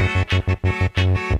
Música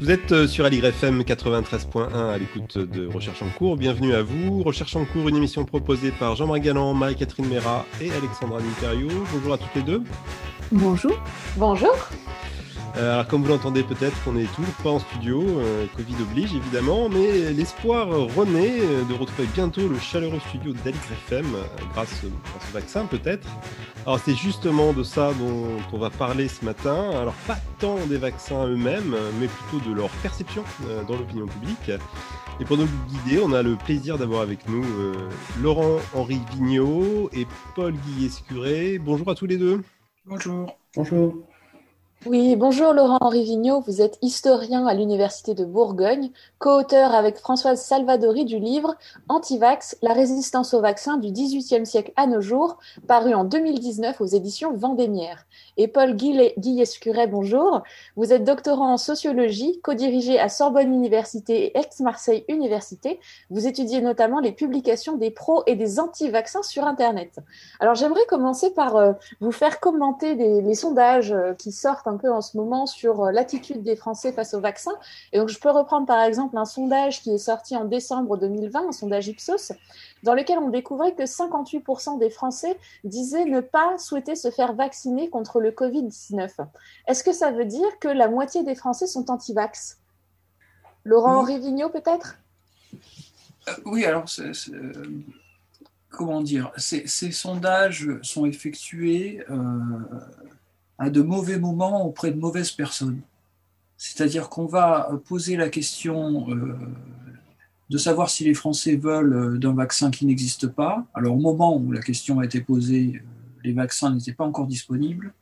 Vous êtes euh, sur AligrefM 93.1 à l'écoute de Recherche en cours. Bienvenue à vous. Recherche en cours, une émission proposée par Jean-Marc Galland, Marie-Catherine Mera et Alexandra Nitario. Bonjour à toutes les deux. Bonjour. Bonjour. Euh, alors, comme vous l'entendez peut-être, on est toujours pas en studio, euh, Covid oblige évidemment, mais l'espoir renaît de retrouver bientôt le chaleureux studio d'Alix FM, grâce, grâce, au vaccin peut-être. Alors c'est justement de ça dont on va parler ce matin. Alors pas tant des vaccins eux-mêmes, mais plutôt de leur perception euh, dans l'opinion publique. Et pour nous guider, on a le plaisir d'avoir avec nous Laurent-Henri Vigneault et Paul Guillet-Scuré. Bonjour à tous les deux. Bonjour. Bonjour. Oui, bonjour Laurent-Henri Vigneault, vous êtes historien à l'Université de Bourgogne, co-auteur avec Françoise Salvadori du livre Antivax, la résistance au vaccin du XVIIIe siècle à nos jours, paru en 2019 aux éditions Vendémiaire. Et Paul Guillescuret, bonjour, vous êtes doctorant en sociologie, co-dirigé à Sorbonne Université et Aix-Marseille Université. Vous étudiez notamment les publications des pros et des anti-vaccins sur Internet. Alors j'aimerais commencer par euh, vous faire commenter les sondages euh, qui sortent un peu en ce moment sur euh, l'attitude des Français face au vaccin. Et donc, je peux reprendre par exemple un sondage qui est sorti en décembre 2020, un sondage Ipsos, dans lequel on découvrait que 58% des Français disaient ne pas souhaiter se faire vacciner contre le Covid-19. Est-ce que ça veut dire que la moitié des Français sont anti-vax? Laurent-Henri Vigneault, peut-être? Euh, Oui, alors, comment dire? Ces, sondages sont effectués euh, à de mauvais moments auprès de mauvaises personnes. C'est-à-dire qu'on va poser la question euh, de savoir si les Français veulent euh, d'un vaccin qui n'existe pas. Alors au moment où la question a été posée, euh, les vaccins n'étaient pas encore disponibles.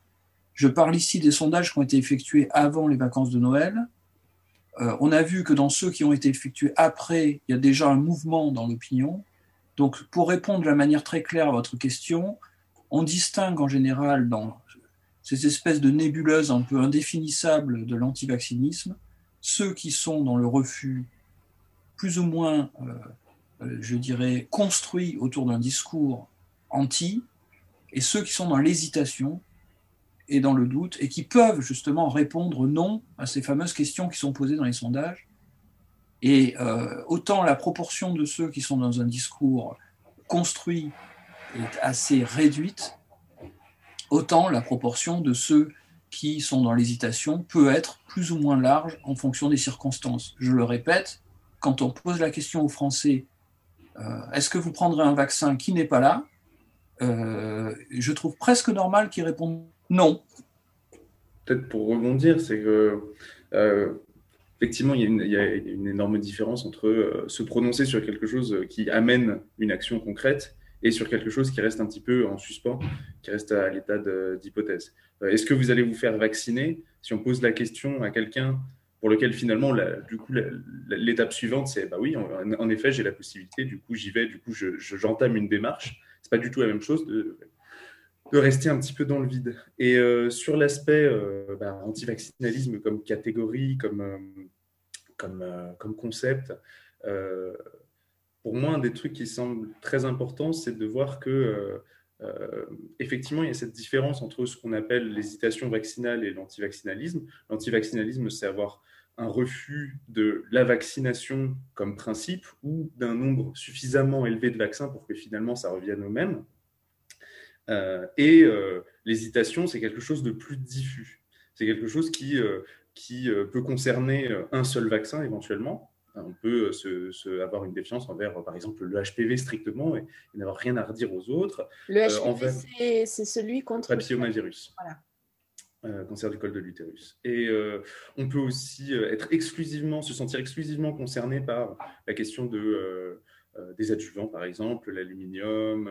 Je parle ici des sondages qui ont été effectués avant les vacances de Noël. on a vu que dans ceux qui ont été effectués après, il y a déjà un mouvement dans l'opinion. Donc pour répondre de la manière très claire à votre question, on distingue en général dans ces espèces de nébuleuses un peu indéfinissables de l'antivaccinisme, ceux qui sont dans le refus plus ou moins, euh, euh, je dirais, construits autour d'un discours anti, et ceux qui sont dans l'hésitation et dans le doute, et qui peuvent justement répondre non à ces fameuses questions qui sont posées dans les sondages. Et euh, autant la proportion de ceux qui sont dans un discours construit est assez réduite, autant la proportion de ceux qui sont dans l'hésitation peut être plus ou moins large en fonction des circonstances. Je le répète, quand on pose la question aux Français, euh, est-ce que vous prendrez un vaccin qui n'est pas là euh, Je trouve presque normal qu'ils répondent non. Peut-être pour rebondir, c'est que euh, effectivement, il y, il y, a une, énorme différence entre se prononcer sur quelque chose qui amène une action concrète et sur quelque chose qui reste un petit peu en suspens, qui reste à l'état d'hypothèse. Est-ce que vous allez vous faire vacciner? Si on pose la question à quelqu'un pour lequel finalement, du coup, l'étape suivante, c'est bah oui, en, effet, j'ai la possibilité, du coup, j'y vais, du coup, j'entame une démarche. C'est pas du tout la même chose de, de, rester un petit peu dans le vide. Et euh, sur l'aspect euh, bah, anti-vaccinalisme comme catégorie, comme, comme, comme concept, pour moi, un des trucs qui semble très important, c'est de voir que euh, euh, effectivement, il y a cette différence entre ce qu'on appelle l'hésitation vaccinale et l'antivaccinalisme. L'antivaccinalisme, c'est avoir un refus de la vaccination comme principe ou d'un nombre suffisamment élevé de vaccins pour que finalement ça revienne au même. Euh, et l'hésitation, c'est quelque chose de plus diffus. C'est quelque chose qui, qui peut concerner un seul vaccin éventuellement, on peut euh, se, avoir une défiance envers, par exemple, le HPV strictement et, n'avoir rien à redire aux autres. Le HPV, euh, c'est celui contre le papillomavirus. Voilà. Euh, cancer du col de l'utérus. Et on peut aussi être exclusivement, se sentir exclusivement concerné par la question de, des adjuvants, par exemple, l'aluminium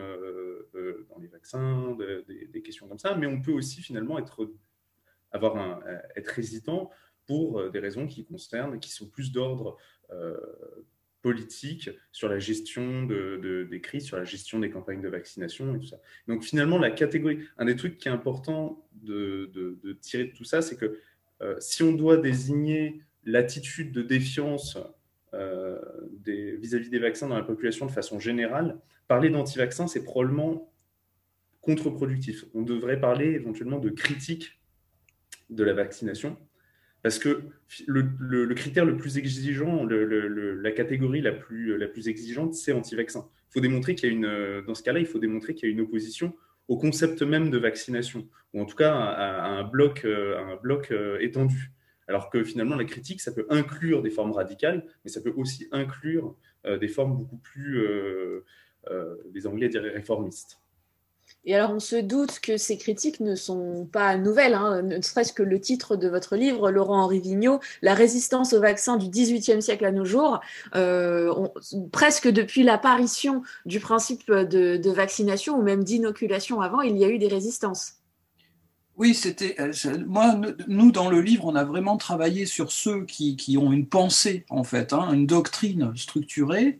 dans les vaccins, des questions comme ça. Mais on peut aussi finalement être avoir un, être hésitant pour des raisons qui concernent, qui sont plus d'ordre politique sur la gestion de, des crises, sur la gestion des campagnes de vaccination et tout ça. Donc finalement, la catégorie, un des trucs qui est important de, tirer de tout ça, c'est que si on doit désigner l'attitude de défiance euh, vis-à-vis des, vaccins dans la population de façon générale, parler d'anti-vaccins, c'est probablement contre-productif. On devrait parler éventuellement de critique de la vaccination, parce que le, critère le plus exigeant, la catégorie la plus, la plus exigeante, c'est anti-vaccin. Il faut démontrer qu'il y a une, dans ce cas-là, il faut démontrer qu'il y a une opposition au concept même de vaccination, ou en tout cas à, un bloc, à un bloc euh, étendu. Alors que finalement, la critique, ça peut inclure des formes radicales, mais ça peut aussi inclure euh, des formes beaucoup plus, euh, euh, les Anglais diraient réformistes. Et alors, on se doute que ces critiques ne sont pas nouvelles, hein, ne serait-ce que le titre de votre livre, Laurent-Henri Vigneault, La résistance au vaccin du XVIIIe siècle à nos jours. presque depuis l'apparition du principe de vaccination ou même d'inoculation avant, il y a eu des résistances. Oui, c'était euh, moi. Nous, dans le livre, on a vraiment travaillé sur ceux qui, qui ont une pensée, en fait, hein, une doctrine structurée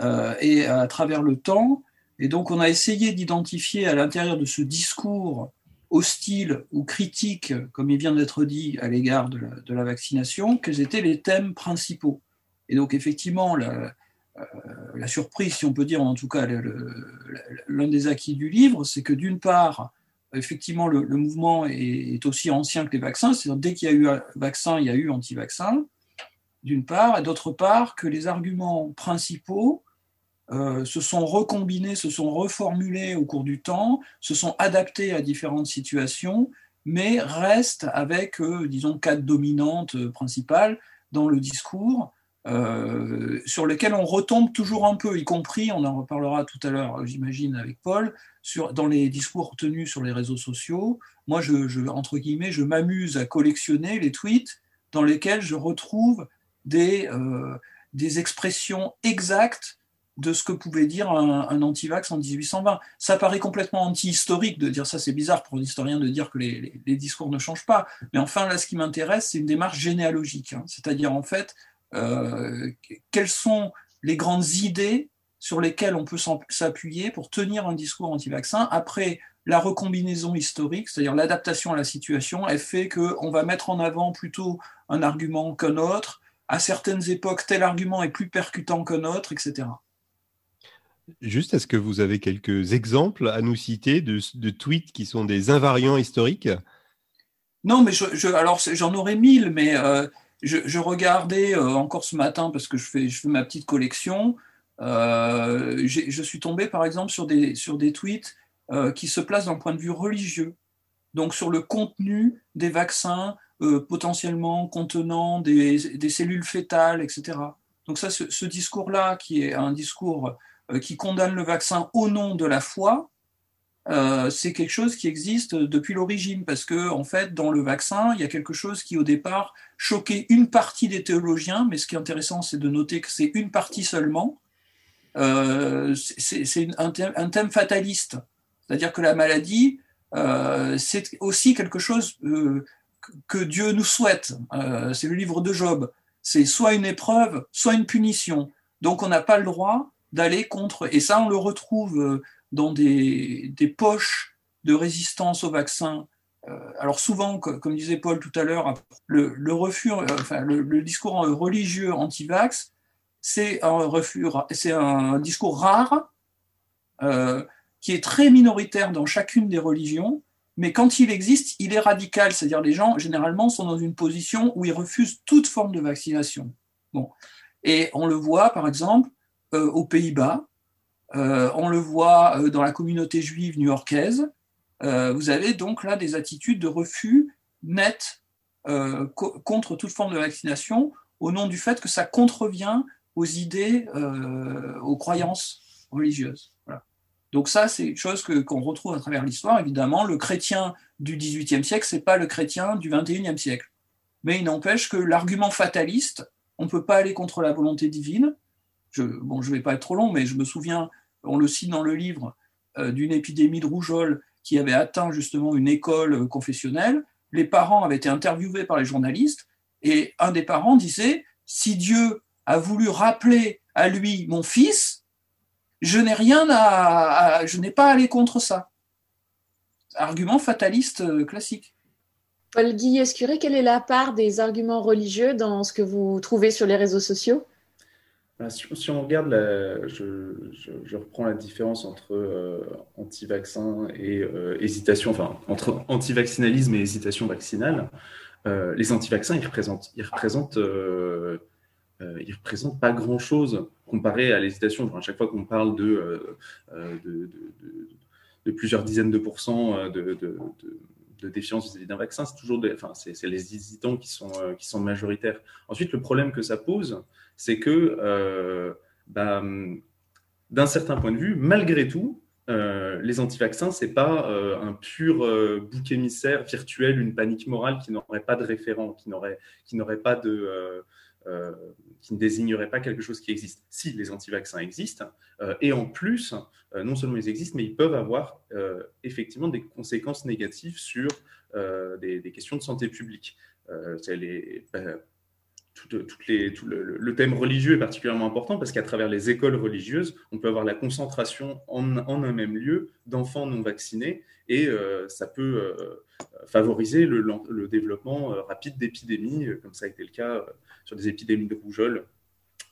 euh, et à travers le temps. Et donc, on a essayé d'identifier à l'intérieur de ce discours hostile ou critique, comme il vient d'être dit, à l'égard de, la vaccination, quels étaient les thèmes principaux. Et donc, effectivement, la, euh, surprise, si on peut dire, en tout cas, l'un des acquis du livre, c'est que d'une part, effectivement, le, mouvement est, aussi ancien que les vaccins. C'est-à-dire, dès qu'il y a eu vaccin, il y a eu anti-vaccin, d'une part, et d'autre part, que les arguments principaux euh, se sont recombinés, se sont reformulés au cours du temps, se sont adaptés à différentes situations, mais restent avec, euh, disons, quatre dominantes principales dans le discours euh, sur lesquels on retombe toujours un peu, y compris, on en reparlera tout à l'heure, j'imagine, avec Paul, sur, dans les discours tenus sur les réseaux sociaux. Moi, je, entre guillemets, je m'amuse à collectionner les tweets dans lesquels je retrouve des, des expressions exactes de ce que pouvait dire un, un anti-vax en 1820. Ça paraît complètement anti-historique de dire ça, c'est bizarre pour un historien de dire que les, discours ne changent pas. Mais enfin, là, ce qui m'intéresse, c'est une démarche généalogique. Hein. C'est-à-dire, en fait, euh, quelles sont les grandes idées sur lesquelles on peut s'appuyer pour tenir un discours anti-vaccin. Après, la recombinaison historique, c'est-à-dire l'adaptation à la situation, elle fait qu'on va mettre en avant plutôt un argument qu'un autre. À certaines époques, tel argument est plus percutant qu'un autre, etc. Juste, est-ce que vous avez quelques exemples à nous citer de, tweets qui sont des invariants historiques? Non, mais alors j'en aurais mille, mais euh, je, regardais euh, encore ce matin parce que je fais, ma petite collection. Euh, je suis tombé par exemple sur des, sur des tweets qui se placent d'un point de vue religieux, donc sur le contenu des vaccins potentiellement contenant des, des, cellules fétales, etc. Donc ça, ce discours-là, qui est un discours qui condamne le vaccin au nom de la foi, euh, c'est quelque chose qui existe depuis l'origine, parce que en fait, dans le vaccin, il y a quelque chose qui au départ choquait une partie des théologiens, mais ce qui est intéressant, c'est de noter que c'est une partie seulement. Euh, c'est un, thème fataliste, c'est-à-dire que la maladie, euh, c'est aussi quelque chose euh, que Dieu nous souhaite. Euh, c'est le livre de Job. C'est soit une épreuve, soit une punition. Donc on n'a pas le droit d'aller contre. Et ça, on le retrouve dans des, poches de résistance au vaccin. Euh, alors souvent, comme disait Paul tout à l'heure, le, refus, euh, enfin, le, discours religieux anti-vax, c'est un c'est un discours rare euh, qui est très minoritaire dans chacune des religions, mais quand il existe, il est radical, c'est-à-dire les gens généralement sont dans une position où ils refusent toute forme de vaccination. Bon, et on le voit par exemple aux Pays-Bas, euh, on le voit euh, dans la communauté juive new-yorkaise. Euh, vous avez donc là des attitudes de refus net contre toute forme de vaccination au nom du fait que ça contrevient aux idées, aux croyances religieuses. Donc ça, c'est une chose qu'on retrouve à travers l'histoire. Évidemment, le chrétien du XVIIIe siècle, c'est pas le chrétien du XXIe siècle. Mais il n'empêche que l'argument fataliste, on ne peut pas aller contre la volonté divine, je, ne vais pas être trop long, mais je me souviens, on le cite dans le livre, euh, d'une épidémie de rougeole qui avait atteint justement une école confessionnelle. les parents avaient été interviewés par les journalistes et un des parents disait si Dieu a voulu rappeler à lui mon fils, je n'ai rien à, je n'ai pas à aller contre ça. Argument fataliste euh, classique. Paul Guy Escuré, quelle est la part des arguments religieux dans ce que vous trouvez sur les réseaux sociaux? Si, on regarde, je, reprends la différence entre euh, anti-vaccin et euh, hésitation, enfin entre anti-vaccinalisme et hésitation vaccinale. Euh, les anti-vaccins, ils représentent, ils représentent, ils représentent pas grand-chose comparé à l'hésitation. à chaque fois qu'on parle de plusieurs dizaines de pourcents de, de défiance vis-à-vis d'un vaccin, c'est toujours enfin, c'est, les hésitants qui sont, qui sont majoritaires. Ensuite, le problème que ça pose, c'est que, euh, bah, d'un certain point de vue, malgré tout, euh, les anti-vaccins, ce n'est pas euh, un pur bouc émissaire virtuel, une panique morale qui n'aurait pas de référent, qui n'aurait, qui n'aurait pas de, qui ne désignerait pas quelque chose qui existe. Si les anti-vaccins existent, et en plus, non seulement ils existent, mais ils peuvent avoir effectivement des conséquences négatives sur des, questions de santé publique. c'est les, tout le, thème religieux est particulièrement important parce qu'à travers les écoles religieuses, on peut avoir la concentration en, un même lieu d'enfants non vaccinés et euh, ça peut euh, favoriser le, développement euh, rapide d'épidémies, comme ça a été le cas sur des épidémies de rougeole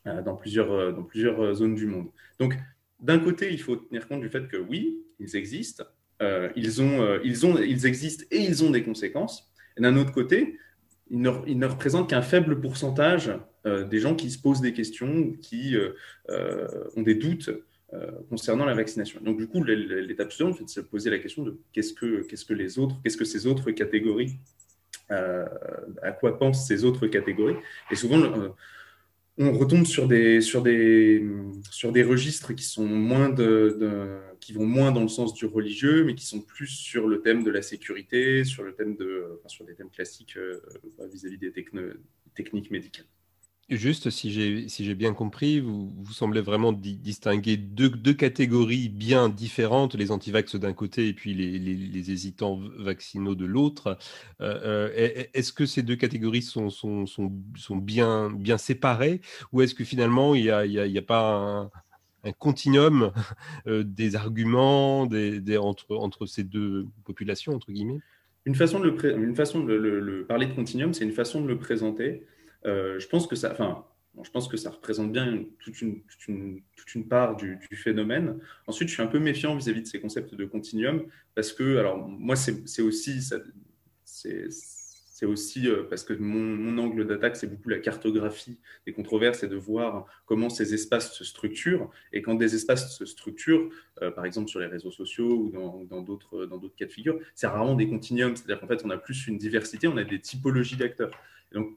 dans, plusieurs, zones du monde. Donc, d'un côté, il faut tenir compte du fait que oui, ils existent, ils, ils existent et ils ont des conséquences. Et d'un autre côté, il ne, représente qu'un faible pourcentage euh, des gens qui se posent des questions, qui euh, euh, ont des doutes concernant la vaccination. Donc du coup, l'étape suivante, c'est de se poser la question de qu'est-ce que, qu'est-ce que les autres, qu'est-ce que ces autres catégories, à quoi pensent ces autres catégories. Et souvent, on retombe sur des, sur, des, sur des registres qui, sont moins de, qui vont moins dans le sens du religieux, mais qui sont plus sur le thème de la sécurité, sur, le thème de, sur des thèmes classiques euh, vis-à-vis des techniques médicales. Juste, si j'ai bien compris, vous, semblez vraiment distinguer deux, catégories bien différentes, les antivax d'un côté et puis les, hésitants vaccinaux de l'autre. Euh, euh, est-ce que ces deux catégories sont, bien, séparées ou est-ce que finalement il n'y a, y a, pas un, continuum euh, des arguments entre, ces deux populations, entre guillemets? Une façon de, parler de continuum, c'est une façon de le présenter. Euh, je pense que ça, enfin, je pense que ça représente bien toute une, part du, phénomène. Ensuite, je suis un peu méfiant vis-à-vis de ces concepts de continuum parce que, alors, moi, c'est aussi, c'est aussi euh, parce que mon, angle d'attaque, c'est beaucoup la cartographie des controverses et de voir comment ces espaces se structurent. Et quand des espaces se structurent, euh, par exemple sur les réseaux sociaux ou dans d'autres dans d'autres cas de figure, c'est rarement des continuums. C'est-à-dire qu'en fait, on a plus une diversité, on a des typologies d'acteurs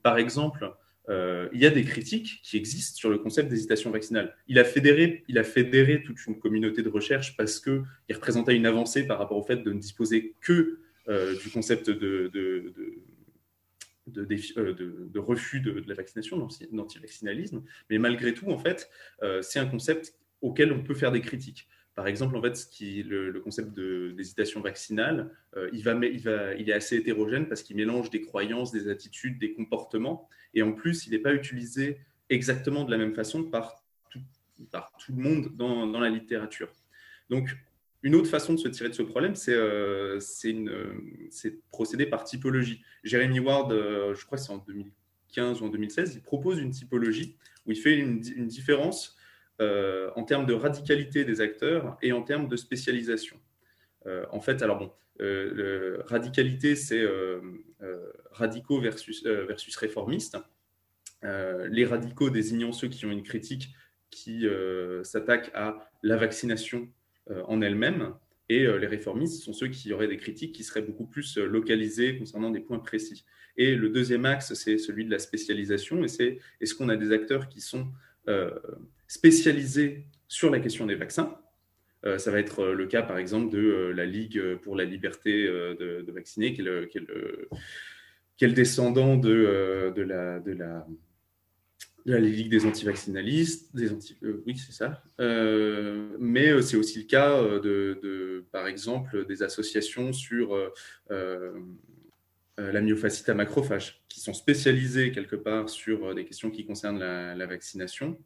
par exemple, euh, il y a des critiques qui existent sur le concept d'hésitation vaccinale. Il a, fédéré, toute une communauté de recherche parce qu'il représentait une avancée par rapport au fait de ne disposer que euh, du concept de, euh, refus de, la vaccination, d'antivaccinalisme. Mais malgré tout, en fait, c'est un concept auquel on peut faire des critiques. Par exemple, en fait, le, concept d'hésitation vaccinale, euh, il, est assez hétérogène parce qu'il mélange des croyances, des attitudes, des comportements. Et en plus, il n'est pas utilisé exactement de la même façon par tout, le monde dans, la littérature. Donc, une autre façon de se tirer de ce problème, c'est euh, de procéder par typologie. Jeremy Ward, euh, je crois que c'est en 2015 ou en 2016, il propose une typologie où il fait une différence euh, en termes de radicalité des acteurs et en termes de spécialisation. Euh, en fait, alors bon, euh, radicalité, c'est radicaux versus, versus réformistes. les radicaux désignant ceux qui ont une critique qui s'attaque à la vaccination en elle-même, et les réformistes sont ceux qui auraient des critiques qui seraient beaucoup plus localisées concernant des points précis. Et le deuxième axe, c'est celui de la spécialisation, et c'est est-ce qu'on a des acteurs qui sont spécialisé sur la question des vaccins. Euh, ça va être euh, le cas, par exemple, de euh, la Ligue pour la liberté de, vacciner, qui est le, descendant de, la Ligue des antivaccinalistes. Des anti, oui, c'est ça. mais c'est aussi le cas de, par exemple, des associations sur la myofasciite à macrophages, qui sont spécialisés quelque part sur des questions qui concernent la, vaccination,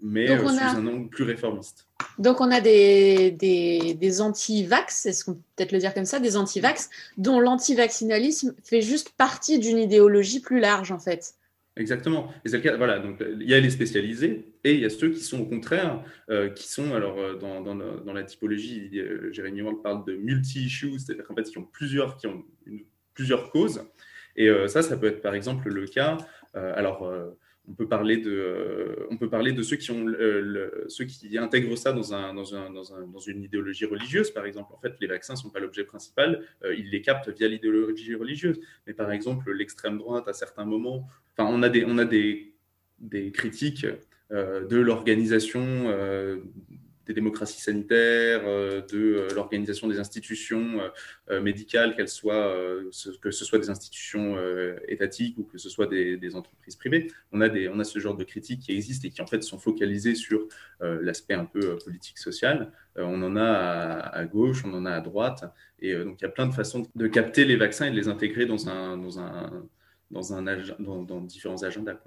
mais sous un angle plus réformiste. Donc on a des, des, des anti-vax, est-ce qu'on peut peut-être le dire comme ça, des anti-vax, dont l'antivaccinalisme fait juste partie d'une idéologie plus large en fait. Exactement. Et c'est le cas, voilà, donc il y a les spécialisés et il y a ceux qui sont au contraire, euh, qui sont, alors euh, dans, dans, dans, la typologie, euh, Jérémy Wang parle de multi-issues, c'est-à-dire qu'en fait, qui ont plusieurs, qui ont plusieurs causes. Et ça, ça peut être par exemple le cas, alors on peut parler de, euh, on peut parler de ceux qui, ont, ceux qui intègrent ça dans, un, dans, un, dans, un, dans, une idéologie religieuse, par exemple. En fait, les vaccins ne sont pas l'objet principal, euh, ils les captent via l'idéologie religieuse. Mais par exemple, l'extrême droite, à certains moments, enfin, on a des, on a des, des critiques euh, de l'organisation des démocraties sanitaires, euh, de euh, l'organisation des institutions euh, médicales, qu'elles soient, que ce soit des institutions étatiques ou que ce soit des, entreprises privées. On a, des, on a ce genre de critiques qui existent et qui en fait sont focalisées sur l'aspect un peu politique-social. on en a à, gauche, on en a à droite. Et donc il y a plein de façons de capter les vaccins et de les intégrer dans, un, dans, un, dans, un, dans différents agendas.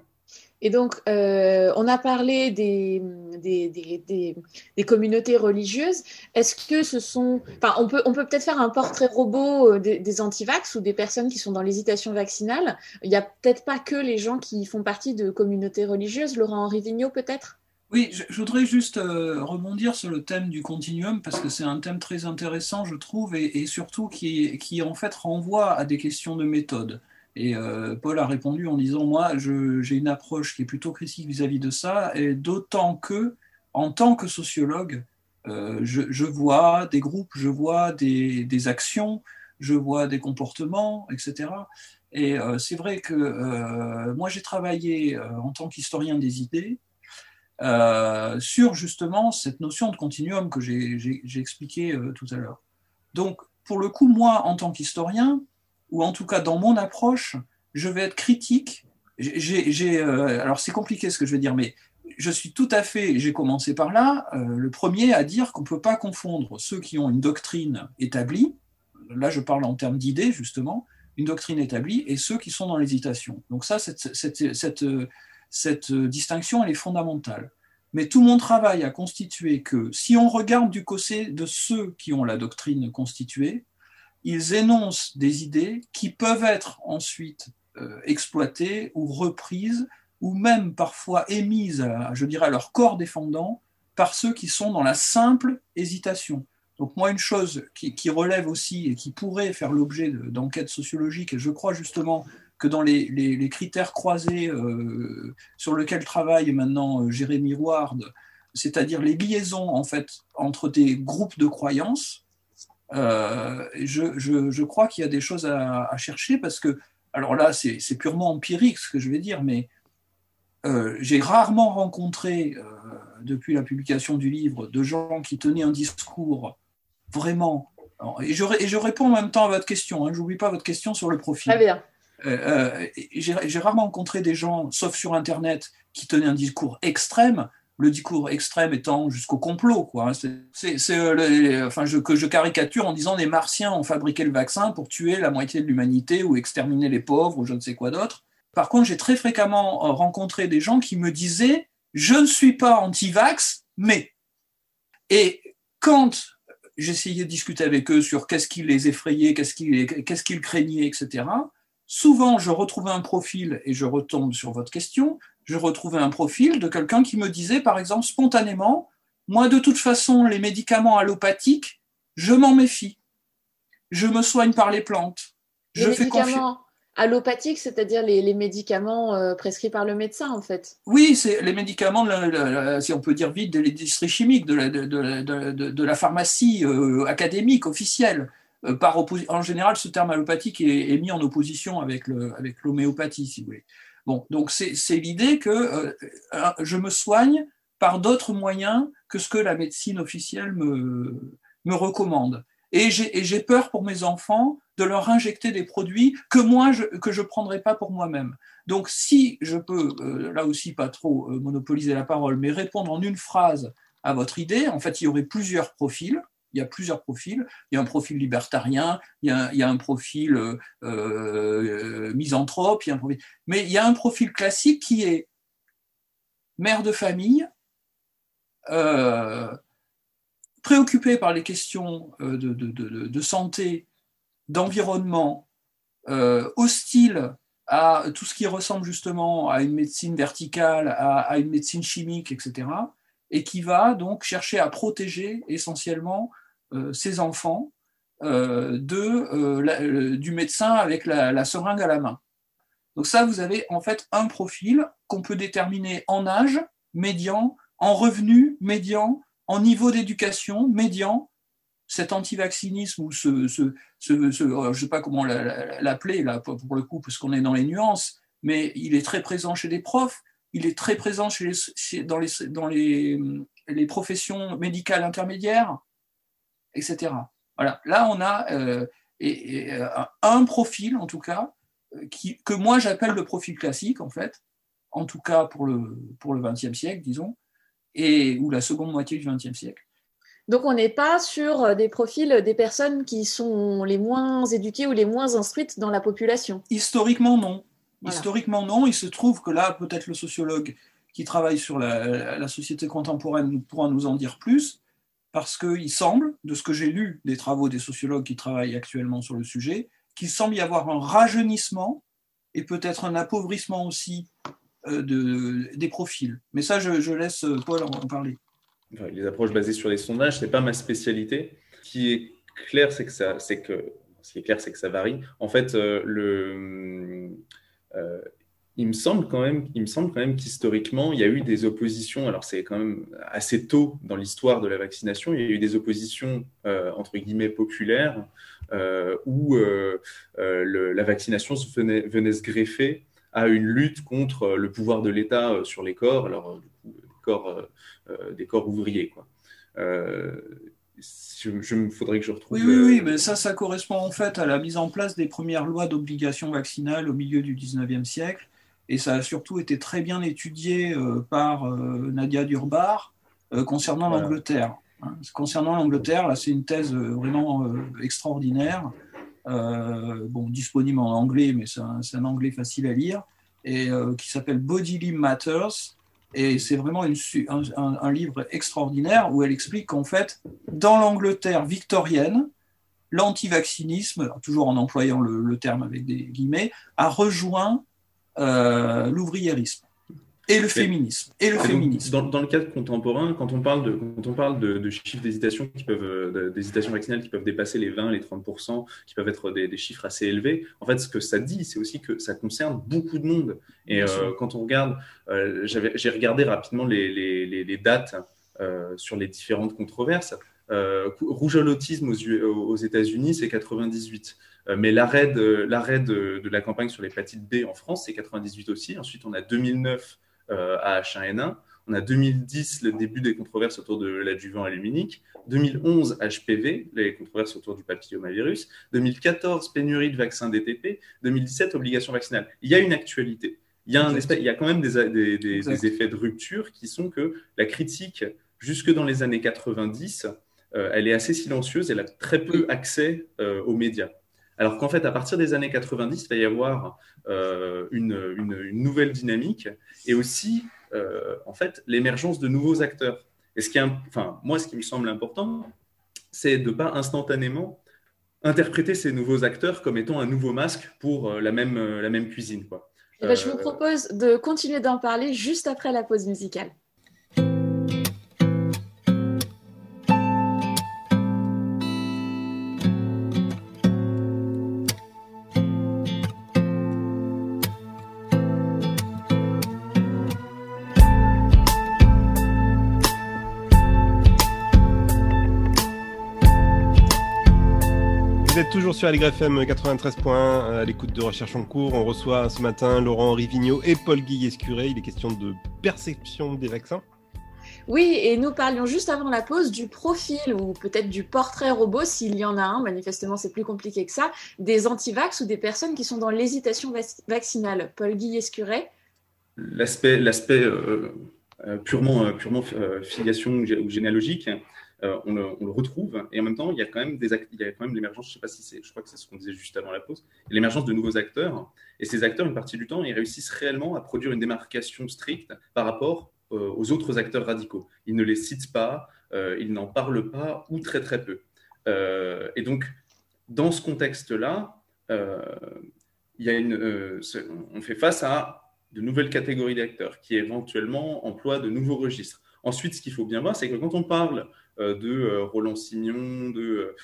Et donc, euh, on a parlé des, des, communautés religieuses. Est-ce que ce sont. Enfin, on peut, on peut peut-être faire un portrait robot euh, des, antivax ou des personnes qui sont dans l'hésitation vaccinale. Il n'y a peut-être pas que les gens qui font partie de communautés religieuses. Laurent-Henri Vigneault, peut-être? Oui, je, voudrais juste euh, rebondir sur le thème du continuum parce que c'est un thème très intéressant, je trouve, et, et surtout qui, qui en fait renvoie à des questions de méthode. Et euh, Paul a répondu en disant Moi, j'ai une approche qui est plutôt critique vis-à-vis de ça, et d'autant que, en tant que sociologue, euh, je, vois des groupes, je vois des, actions, je vois des comportements, etc. Et euh, c'est vrai que moi, j'ai travaillé en tant qu'historien des idées sur justement cette notion de continuum que j'ai expliqué tout à l'heure. Donc, pour le coup, moi, en tant qu'historien, ou en tout cas dans mon approche, je vais être critique. Euh, alors c'est compliqué ce que je vais dire, mais je suis tout à fait, j'ai commencé par là, euh, le premier à dire qu'on ne peut pas confondre ceux qui ont une doctrine établie, là je parle en termes d'idées justement, une doctrine établie, et ceux qui sont dans l'hésitation. Donc ça, cette, cette distinction, elle est fondamentale. Mais tout mon travail a constitué que si on regarde du côté de ceux qui ont la doctrine constituée, ils énoncent des idées qui peuvent être ensuite euh, exploitées ou reprises ou même parfois émises, je dirais, à leur corps défendant par ceux qui sont dans la simple hésitation. Donc moi, une chose qui, relève aussi et qui pourrait faire l'objet d'enquêtes sociologiques, et je crois justement que dans les, critères croisés euh, sur lesquels travaille maintenant euh, Jérémy Ward, c'est-à-dire les liaisons en fait entre des groupes de croyances, euh, je, je, je, crois qu'il y a des choses à, à, chercher parce que, alors là, c'est purement empirique ce que je vais dire, mais euh, j'ai rarement rencontré, euh, depuis la publication du livre, de gens qui tenaient un discours vraiment. Et je, et je réponds en même temps à votre question, hein, je n'oublie pas votre question sur le profil. Très bien. J'ai rarement rencontré des gens, sauf sur Internet, qui tenaient un discours extrême le discours extrême étant jusqu'au complot. Quoi. C'est, euh, enfin, je, que je caricature en disant les Martiens ont fabriqué le vaccin pour tuer la moitié de l'humanité ou exterminer les pauvres ou je ne sais quoi d'autre. Par contre, j'ai très fréquemment euh, rencontré des gens qui me disaient je ne suis pas anti-vax, mais. Et quand j'essayais de discuter avec eux sur qu'est-ce qui les effrayait, qu'est-ce qu'ils qu'est-ce qu'ils craignaient, etc., souvent je retrouvais un profil, et je retombe sur votre question, je retrouvais un profil de quelqu'un qui me disait, par exemple, spontanément, moi, de toute façon, les médicaments allopathiques, je m'en méfie. Je me soigne par les plantes. Les je médicaments allopathiques, c'est-à-dire les, médicaments euh, prescrits par le médecin, en fait Oui, c'est les médicaments, si on peut dire vite, de l'industrie chimique, de la, de, pharmacie euh, académique, officielle. Euh, par en général, ce terme allopathique est, est mis en opposition avec l'homéopathie, avec si vous voulez. Bon, donc c'est l'idée que euh, je me soigne par d'autres moyens que ce que la médecine officielle me, me recommande. Et j'ai peur pour mes enfants de leur injecter des produits que moi, je, que je ne prendrai pas pour moi-même. Donc si je peux, euh, là aussi pas trop euh, monopoliser la parole, mais répondre en une phrase à votre idée, en fait, il y aurait plusieurs profils. Il y a plusieurs profils. Il y a un profil libertarien, il y a, il y a un profil euh, euh, misanthrope, mais il y a un profil classique qui est mère de famille, euh, préoccupé par les questions de, de, de, de santé, d'environnement, hostile à tout ce qui ressemble justement à une médecine verticale, à, une médecine chimique, etc., et qui va donc chercher à protéger essentiellement euh, ses enfants euh, de, euh, du médecin avec la, seringue à la main. Donc ça, vous avez en fait un profil qu'on peut déterminer en âge médian, en revenu médian, en niveau d'éducation médian, cet antivaccinisme ou ce, ce je ne sais pas comment l'appeler là pour le coup parce qu'on est dans les nuances, mais il est très présent chez les profs, il est très présent chez les, chez, dans, les, dans les, les, professions médicales intermédiaires, etc. Voilà, là on a euh, et, et, un profil en tout cas qui, que moi j'appelle le profil classique en fait, en tout cas pour le, pour le XXe siècle disons, et, ou la seconde moitié du XXe siècle donc, on n'est pas sur euh, des profils des personnes qui sont les moins éduquées ou les moins instruites dans la population? Historiquement, non. Voilà. Historiquement, non. Il se trouve que là, peut-être le sociologue qui travaille sur la, la, société contemporaine pourra nous en dire plus, parce qu'il semble, de ce que j'ai lu des travaux des sociologues qui travaillent actuellement sur le sujet, qu'il semble y avoir un rajeunissement et peut-être un appauvrissement aussi euh, de, des profils. Mais ça, je, je laisse Paul en parler les approches basées sur les sondages, c'est pas ma spécialité. Ce qui est clair, c'est que ça, c'est que, ce qui est clair, c'est que ça varie. En fait, euh, le, il me semble quand même, il me semble quand même qu'historiquement, il y a eu des oppositions. Alors c'est quand même assez tôt dans l'histoire de la vaccination, il y a eu des oppositions euh, entre guillemets populaires euh, où euh, la vaccination venait, se greffer à une lutte contre le pouvoir de l'État sur les corps. Alors du coup, corps, euh, des corps ouvriers. Quoi. Je, je faudrait que je retrouve. Oui, oui, oui, mais ça, ça correspond en fait à la mise en place des premières lois d'obligation vaccinale au milieu du 19e siècle. Et ça a surtout été très bien étudié euh, par euh, Nadia Durbar euh, concernant voilà. l'Angleterre. Hein. Concernant l'Angleterre, là, c'est une thèse vraiment extraordinaire. bon, disponible en anglais, mais c'est un, un, anglais facile à lire, et qui s'appelle Bodily Matters et c'est vraiment un, livre extraordinaire où elle explique qu'en fait, dans l'Angleterre victorienne, l'antivaccinisme, toujours en employant le, le, terme avec des guillemets, a rejoint euh, l'ouvriérisme et le féminisme. Et le féminisme. Dans, dans, le cadre contemporain, quand on parle de, quand on parle de, de chiffres d'hésitation qui peuvent, d'hésitation vaccinale qui peuvent dépasser les 20, les 30%, qui peuvent être des, des, chiffres assez élevés, en fait, ce que ça dit, c'est aussi que ça concerne beaucoup de monde. Et euh, quand on regarde, euh, j'ai regardé rapidement les, les, les dates euh, sur les différentes controverses. Euh, rougeolotisme aux, aux États-Unis, c'est 98. Euh, mais l'arrêt de, de, de, la campagne sur l'hépatite B en France, c'est 98 aussi. Ensuite, on a 2009 euh, à H1N1. On a 2010, le début des controverses autour de l'adjuvant aluminique. 2011, HPV, les controverses autour du papillomavirus. 2014, pénurie de vaccins DTP. 2017, obligation vaccinale. Il y a une actualité. Il y a, un espèce, il y a quand même des, des, des, des, effets de rupture qui sont que la critique, jusque dans les années 90, euh, elle est assez silencieuse, elle a très peu accès euh, aux médias. Alors qu'en fait, à partir des années 90, il va y avoir euh, une, une, une, nouvelle dynamique et aussi, euh, en fait, l'émergence de nouveaux acteurs. Et ce qui est, enfin, moi, ce qui me semble important, c'est de pas instantanément interpréter ces nouveaux acteurs comme étant un nouveau masque pour euh, la même, la même cuisine. Quoi. Eh ben, je vous propose de continuer d'en parler juste après la pause musicale. Toujours sur FM 93.1 à l'écoute de Recherche en cours. On reçoit ce matin Laurent Rivigno et Paul Guillescuré. Il est question de perception des vaccins. Oui, et nous parlions juste avant la pause du profil ou peut-être du portrait robot, s'il y en a un, manifestement c'est plus compliqué que ça, des antivax ou des personnes qui sont dans l'hésitation vaccinale. Paul Guillescuré L'aspect l'aspect euh, purement, purement euh, filiation ou généalogique, euh, on, le, on, le, retrouve. Et en même temps, il y a quand même des il y a quand même l'émergence, je sais pas si c'est, je crois que c'est ce qu'on disait juste avant la pause, l'émergence de nouveaux acteurs. Et ces acteurs, une partie du temps, ils réussissent réellement à produire une démarcation stricte par rapport euh, aux autres acteurs radicaux. Ils ne les citent pas, euh, ils n'en parlent pas ou très très peu. Euh, et donc, dans ce contexte-là, il y a une, on fait face à de nouvelles catégories d'acteurs qui éventuellement emploient de nouveaux registres. Ensuite, ce qu'il faut bien voir, c'est que quand on parle de Roland Signon, de,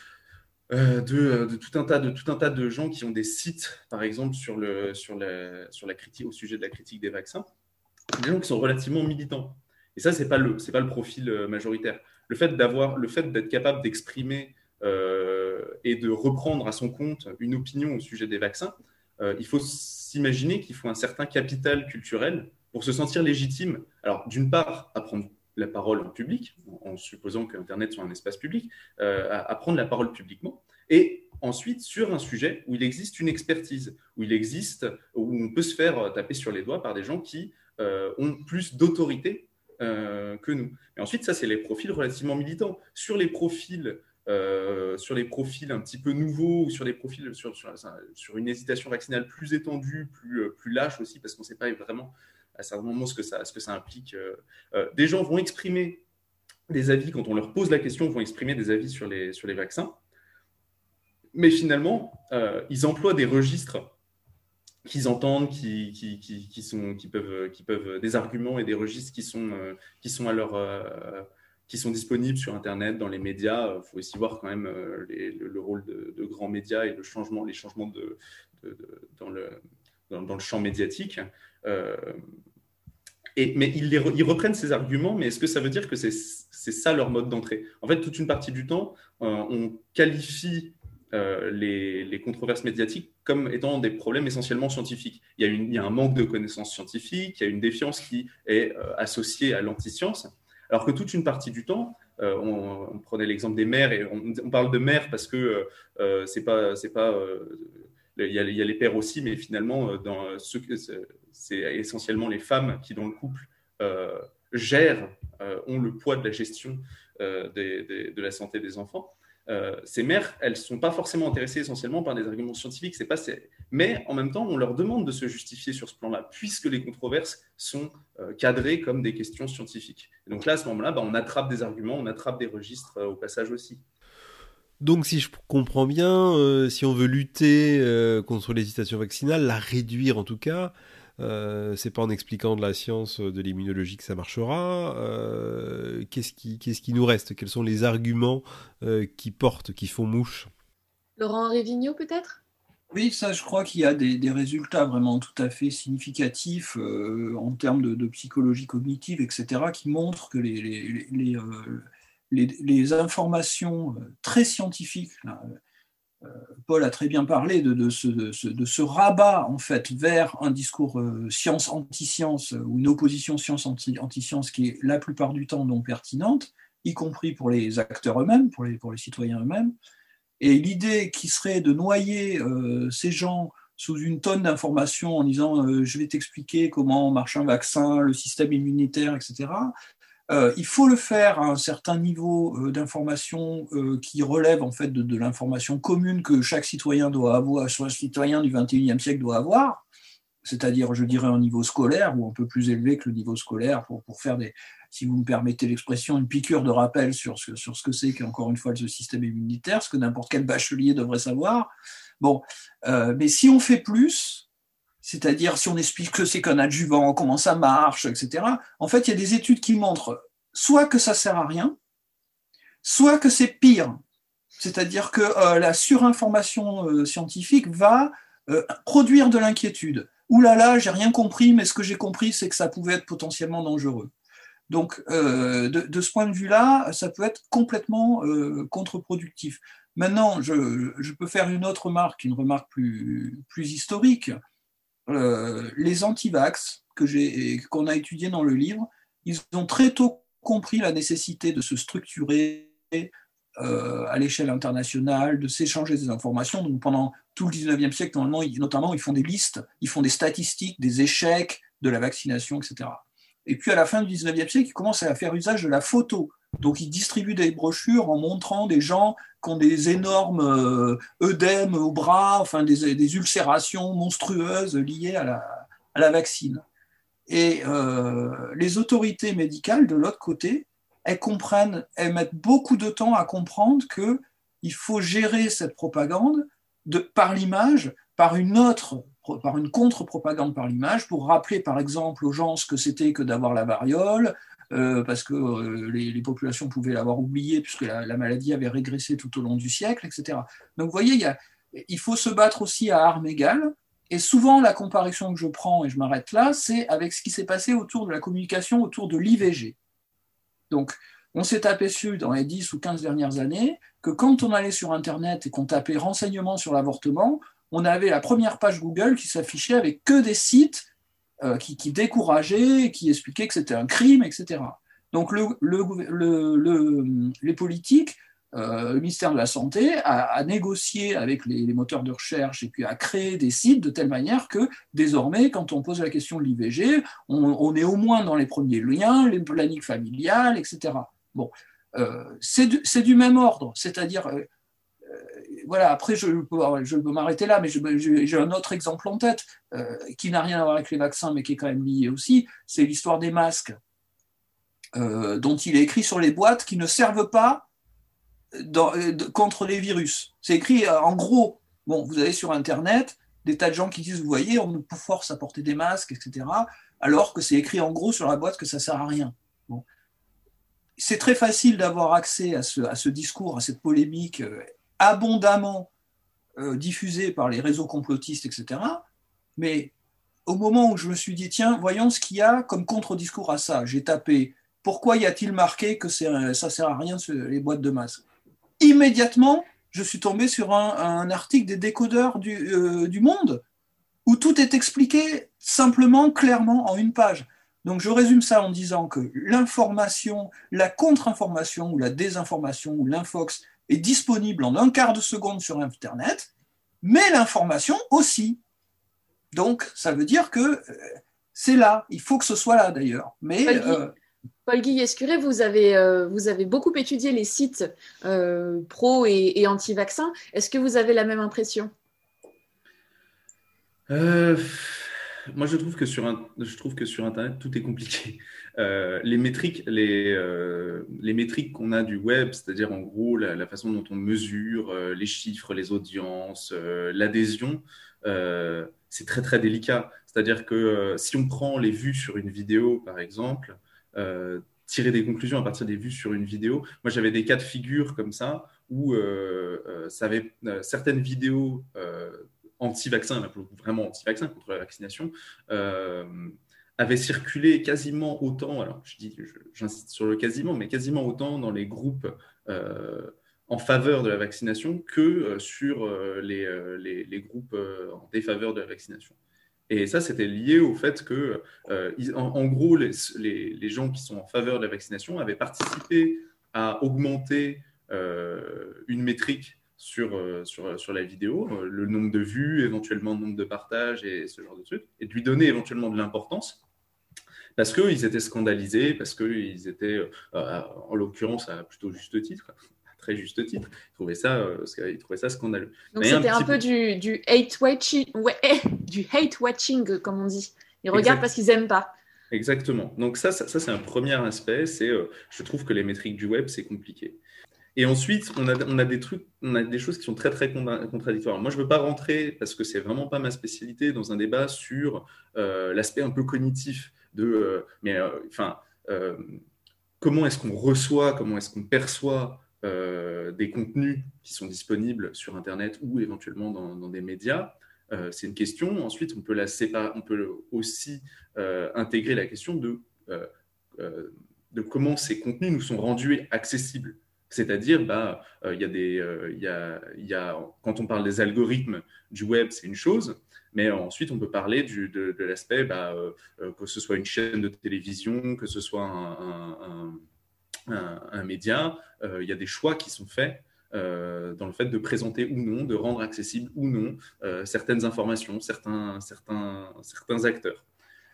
de, tout un tas de tout un tas de gens qui ont des sites, par exemple sur la critique au sujet de la critique des vaccins, des gens qui sont relativement militants. Et ça, c'est pas le, pas le profil euh, majoritaire. Le fait le fait d'être capable d'exprimer euh, et de reprendre à son compte une opinion au sujet des vaccins, euh, il faut s'imaginer qu'il faut un certain capital culturel pour se sentir légitime. Alors, d'une part, à prendre la parole en public, en supposant que Internet soit un espace public, à, prendre la parole publiquement, et ensuite sur un sujet où il existe une expertise, où il existe, où on peut se faire taper sur les doigts par des gens qui euh, ont plus d'autorité euh, que nous. Et ensuite, ça, c'est les profils relativement militants. Sur les profils euh, sur les profils un petit peu nouveaux ou sur les profils sur, sur, une hésitation vaccinale plus étendue, plus, plus lâche aussi, parce qu'on ne sait pas vraiment à certains moments ce que ça, ce que ça implique. des gens vont exprimer des avis, quand on leur pose la question, vont exprimer des avis sur les, vaccins. Mais finalement, ils emploient des registres qu'ils entendent, qui, sont, qui, peuvent, qui peuvent des arguments et des registres qui sont, euh, qui sont à leur, euh, qui sont disponibles sur Internet, dans les médias. Il faut aussi voir quand même euh, le, rôle de, grands médias et le changement, les changements dans, le, dans, le champ médiatique. et, mais ils, reprennent ces arguments, mais est-ce que ça veut dire que c'est ça leur mode d'entrée? En fait, toute une partie du temps, on qualifie euh, les, controverses médiatiques comme étant des problèmes essentiellement scientifiques. Il y, a un manque de connaissances scientifiques, il y a une défiance qui est euh, associée à l'anti-science, alors que toute une partie du temps, euh, on, prenait l'exemple des mères, et on, parle de mères parce que c'est pas, pas il y, a, les pères aussi, mais finalement, dans ce, c'est essentiellement les femmes qui, dans le couple, gèrent, ont le poids de la gestion de la santé des enfants. Euh, ces mères, elles ne sont pas forcément intéressées essentiellement par des arguments scientifiques, c'est pas mais en même temps, on leur demande de se justifier sur ce plan-là, puisque les controverses sont euh, cadrées comme des questions scientifiques. donc là, à ce moment-là, bah, on attrape des arguments, on attrape des registres euh, au passage aussi. Donc, si je comprends bien, si on veut lutter contre l'hésitation vaccinale, la réduire en tout cas, euh, c'est pas en expliquant de la science de l'immunologie que ça marchera. Euh, qu'est-ce qui, qu'est-ce qui nous reste? Quels sont les arguments euh, qui portent, qui font mouche? Laurent Vigneault, peut-être? Oui, ça, je crois qu'il y a des, résultats vraiment tout à fait significatifs en termes de, psychologie cognitive, etc., qui montrent que les, les, les, les informations très scientifiques, euh, Paul a très bien parlé de, ce, rabat en fait vers un discours euh, science anti-science ou une opposition science anti-science qui est la plupart du temps non pertinente, y compris pour les acteurs eux-mêmes, pour les, citoyens eux-mêmes. Et l'idée qui serait de noyer euh, ces gens sous une tonne d'informations en disant je vais t'expliquer comment marche un vaccin, le système immunitaire, etc. Euh, il faut le faire à un certain niveau euh, d'information euh, qui relève en fait de, l'information commune que chaque citoyen doit avoir, soit citoyen du 21e siècle doit avoir, c'est-à-dire, je dirais, un niveau scolaire ou un peu plus élevé que le niveau scolaire pour, faire des, si vous me permettez l'expression, une piqûre de rappel sur ce, sur ce que c'est qu'encore une fois ce système immunitaire, ce que n'importe quel bachelier devrait savoir. Bon, mais si on fait plus, c'est-à-dire si on explique que c'est qu'un adjuvant, comment ça marche, etc. En fait, il y a des études qui montrent soit que ça sert à rien, soit que c'est pire. C'est-à-dire que euh, la surinformation euh, scientifique va euh, produire de l'inquiétude. Ouh là là, j'ai rien compris, mais ce que j'ai compris, c'est que ça pouvait être potentiellement dangereux. Donc, de, ce point de vue-là, ça peut être complètement contre-productif. Maintenant, je, je, peux faire une autre remarque, une remarque plus, plus historique. Euh, les anti-vax qu'on a étudiés dans le livre, ils ont très tôt compris la nécessité de se structurer euh, à l'échelle internationale, de s'échanger des informations. Donc pendant tout le 19e siècle, notamment, ils font des listes, ils font des statistiques, des échecs de la vaccination, etc. Et puis à la fin du 19e siècle, ils commencent à faire usage de la photo Donc, ils distribuent des brochures en montrant des gens qui ont des énormes euh, œdèmes au bras, enfin des, des ulcérations monstrueuses liées à la, à la vaccine. Et euh, les autorités médicales, de l'autre côté, elles comprennent, elles mettent beaucoup de temps à comprendre que il faut gérer cette propagande de, par l'image, par une autre, par une contre-propagande par l'image, pour rappeler par exemple aux gens ce que c'était que d'avoir la variole, euh, parce que euh, les, populations pouvaient l'avoir oublié puisque la, la, maladie avait régressé tout au long du siècle, etc. Donc vous voyez, il, il faut se battre aussi à armes égales. Et souvent, la comparaison que je prends, et je m'arrête là, c'est avec ce qui s'est passé autour de la communication autour de l'IVG. Donc, on s'est aperçu dans les 10 ou 15 dernières années que quand on allait sur Internet et qu'on tapait renseignements sur l'avortement, on avait la première page Google qui s'affichait avec que des sites euh, qui, décourageaient, qui expliquaient que c'était un crime, etc. Donc le, le, le, les politiques, euh, le ministère de la Santé a, négocié avec les, moteurs de recherche et puis a créé des sites de telle manière que désormais, quand on pose la question de l'IVG, on, est au moins dans les premiers liens, les plannings familiales, etc. Bon, euh, c'est du, même ordre, c'est-à-dire, voilà, après je peux, m'arrêter là, mais j'ai un autre exemple en tête euh, qui n'a rien à voir avec les vaccins, mais qui est quand même lié aussi, c'est l'histoire des masques, euh, dont il est écrit sur les boîtes qui ne servent pas de, contre les virus. C'est écrit en gros, bon, vous avez sur Internet des tas de gens qui disent, vous voyez, on nous force à porter des masques, etc., alors que c'est écrit en gros sur la boîte que ça sert à rien. C'est très facile d'avoir accès à ce, discours, à cette polémique euh, abondamment euh, diffusée par les réseaux complotistes, etc. Mais au moment où je me suis dit, tiens, voyons ce qu'il y a comme contre-discours à ça, j'ai tapé pourquoi y a-t-il marqué que ça sert à rien les boîtes de masques Immédiatement, je suis tombé sur un, un article des décodeurs du, euh, du Monde où tout est expliqué simplement, clairement, en une page. Donc je résume ça en disant que l'information, la contre-information ou la désinformation ou l'infox est disponible en un quart de seconde sur Internet, mais l'information aussi. Donc ça veut dire que euh, c'est là, il faut que ce soit là d'ailleurs. Mais Paul, euh, Paul Guy Escuré, vous avez, euh, vous avez beaucoup étudié les sites euh, pro et, et anti-vaccins? Est-ce que vous avez la même impression? Moi, je trouve que sur, je trouve que sur Internet, tout est compliqué. Euh, les métriques, les, euh, les métriques qu'on a du web, c'est-à-dire en gros la, façon dont on mesure euh, les chiffres, les audiences, l'adhésion, c'est très très délicat. C'est-à-dire que si on prend les vues sur une vidéo, par exemple, tirer des conclusions à partir des vues sur une vidéo, moi j'avais des cas de figure comme ça où ça avait certaines vidéos anti-vaccin, vraiment anti-vaccin contre la vaccination, euh, avait circulé quasiment autant, alors je dis, j'insiste sur le quasiment, mais quasiment autant dans les groupes euh, en faveur de la vaccination que euh, sur euh, les, groupes en défaveur de la vaccination. Et ça, c'était lié au fait que, en, gros, les, gens qui sont en faveur de la vaccination avaient participé à augmenter une métrique sur, euh, sur, sur la vidéo, euh, le nombre de vues, éventuellement le nombre de partages et ce genre de trucs, et de lui donner éventuellement de l'importance parce qu'ils étaient scandalisés, parce qu'ils étaient, euh, en l'occurrence, à plutôt juste titre, à très juste titre, ils trouvaient ça, euh, ils trouvaient ça scandaleux. Donc c'était un, un, peu, peu du, du, hate watching, ouais, du hate watching, comme on dit. Ils regardent parce qu'ils n'aiment pas. Exactement. Donc ça, ça, ça c'est un premier aspect. C'est, euh, je trouve que les métriques du web, c'est compliqué. Et ensuite, on a, des trucs, on a des choses qui sont très très contradictoires. Moi, je ne veux pas rentrer parce que c'est vraiment pas ma spécialité dans un débat sur euh, l'aspect un peu cognitif de, euh, mais enfin, euh, comment est-ce qu'on reçoit, comment est-ce qu'on perçoit des contenus qui sont disponibles sur Internet ou éventuellement dans, dans des médias. C'est une question. Ensuite, on peut la séparer, on peut aussi intégrer la question de de comment ces contenus nous sont rendus accessibles. C'est-à-dire, bah, euh, y a des, euh, y a, y a, quand on parle des algorithmes du web, c'est une chose, mais ensuite on peut parler du, de, l'aspect, bah, euh, que ce soit une chaîne de télévision, que ce soit un, un média, il y a des choix qui sont faits dans le fait de présenter ou non, de rendre accessible ou non certaines informations, certains, certains, certains acteurs.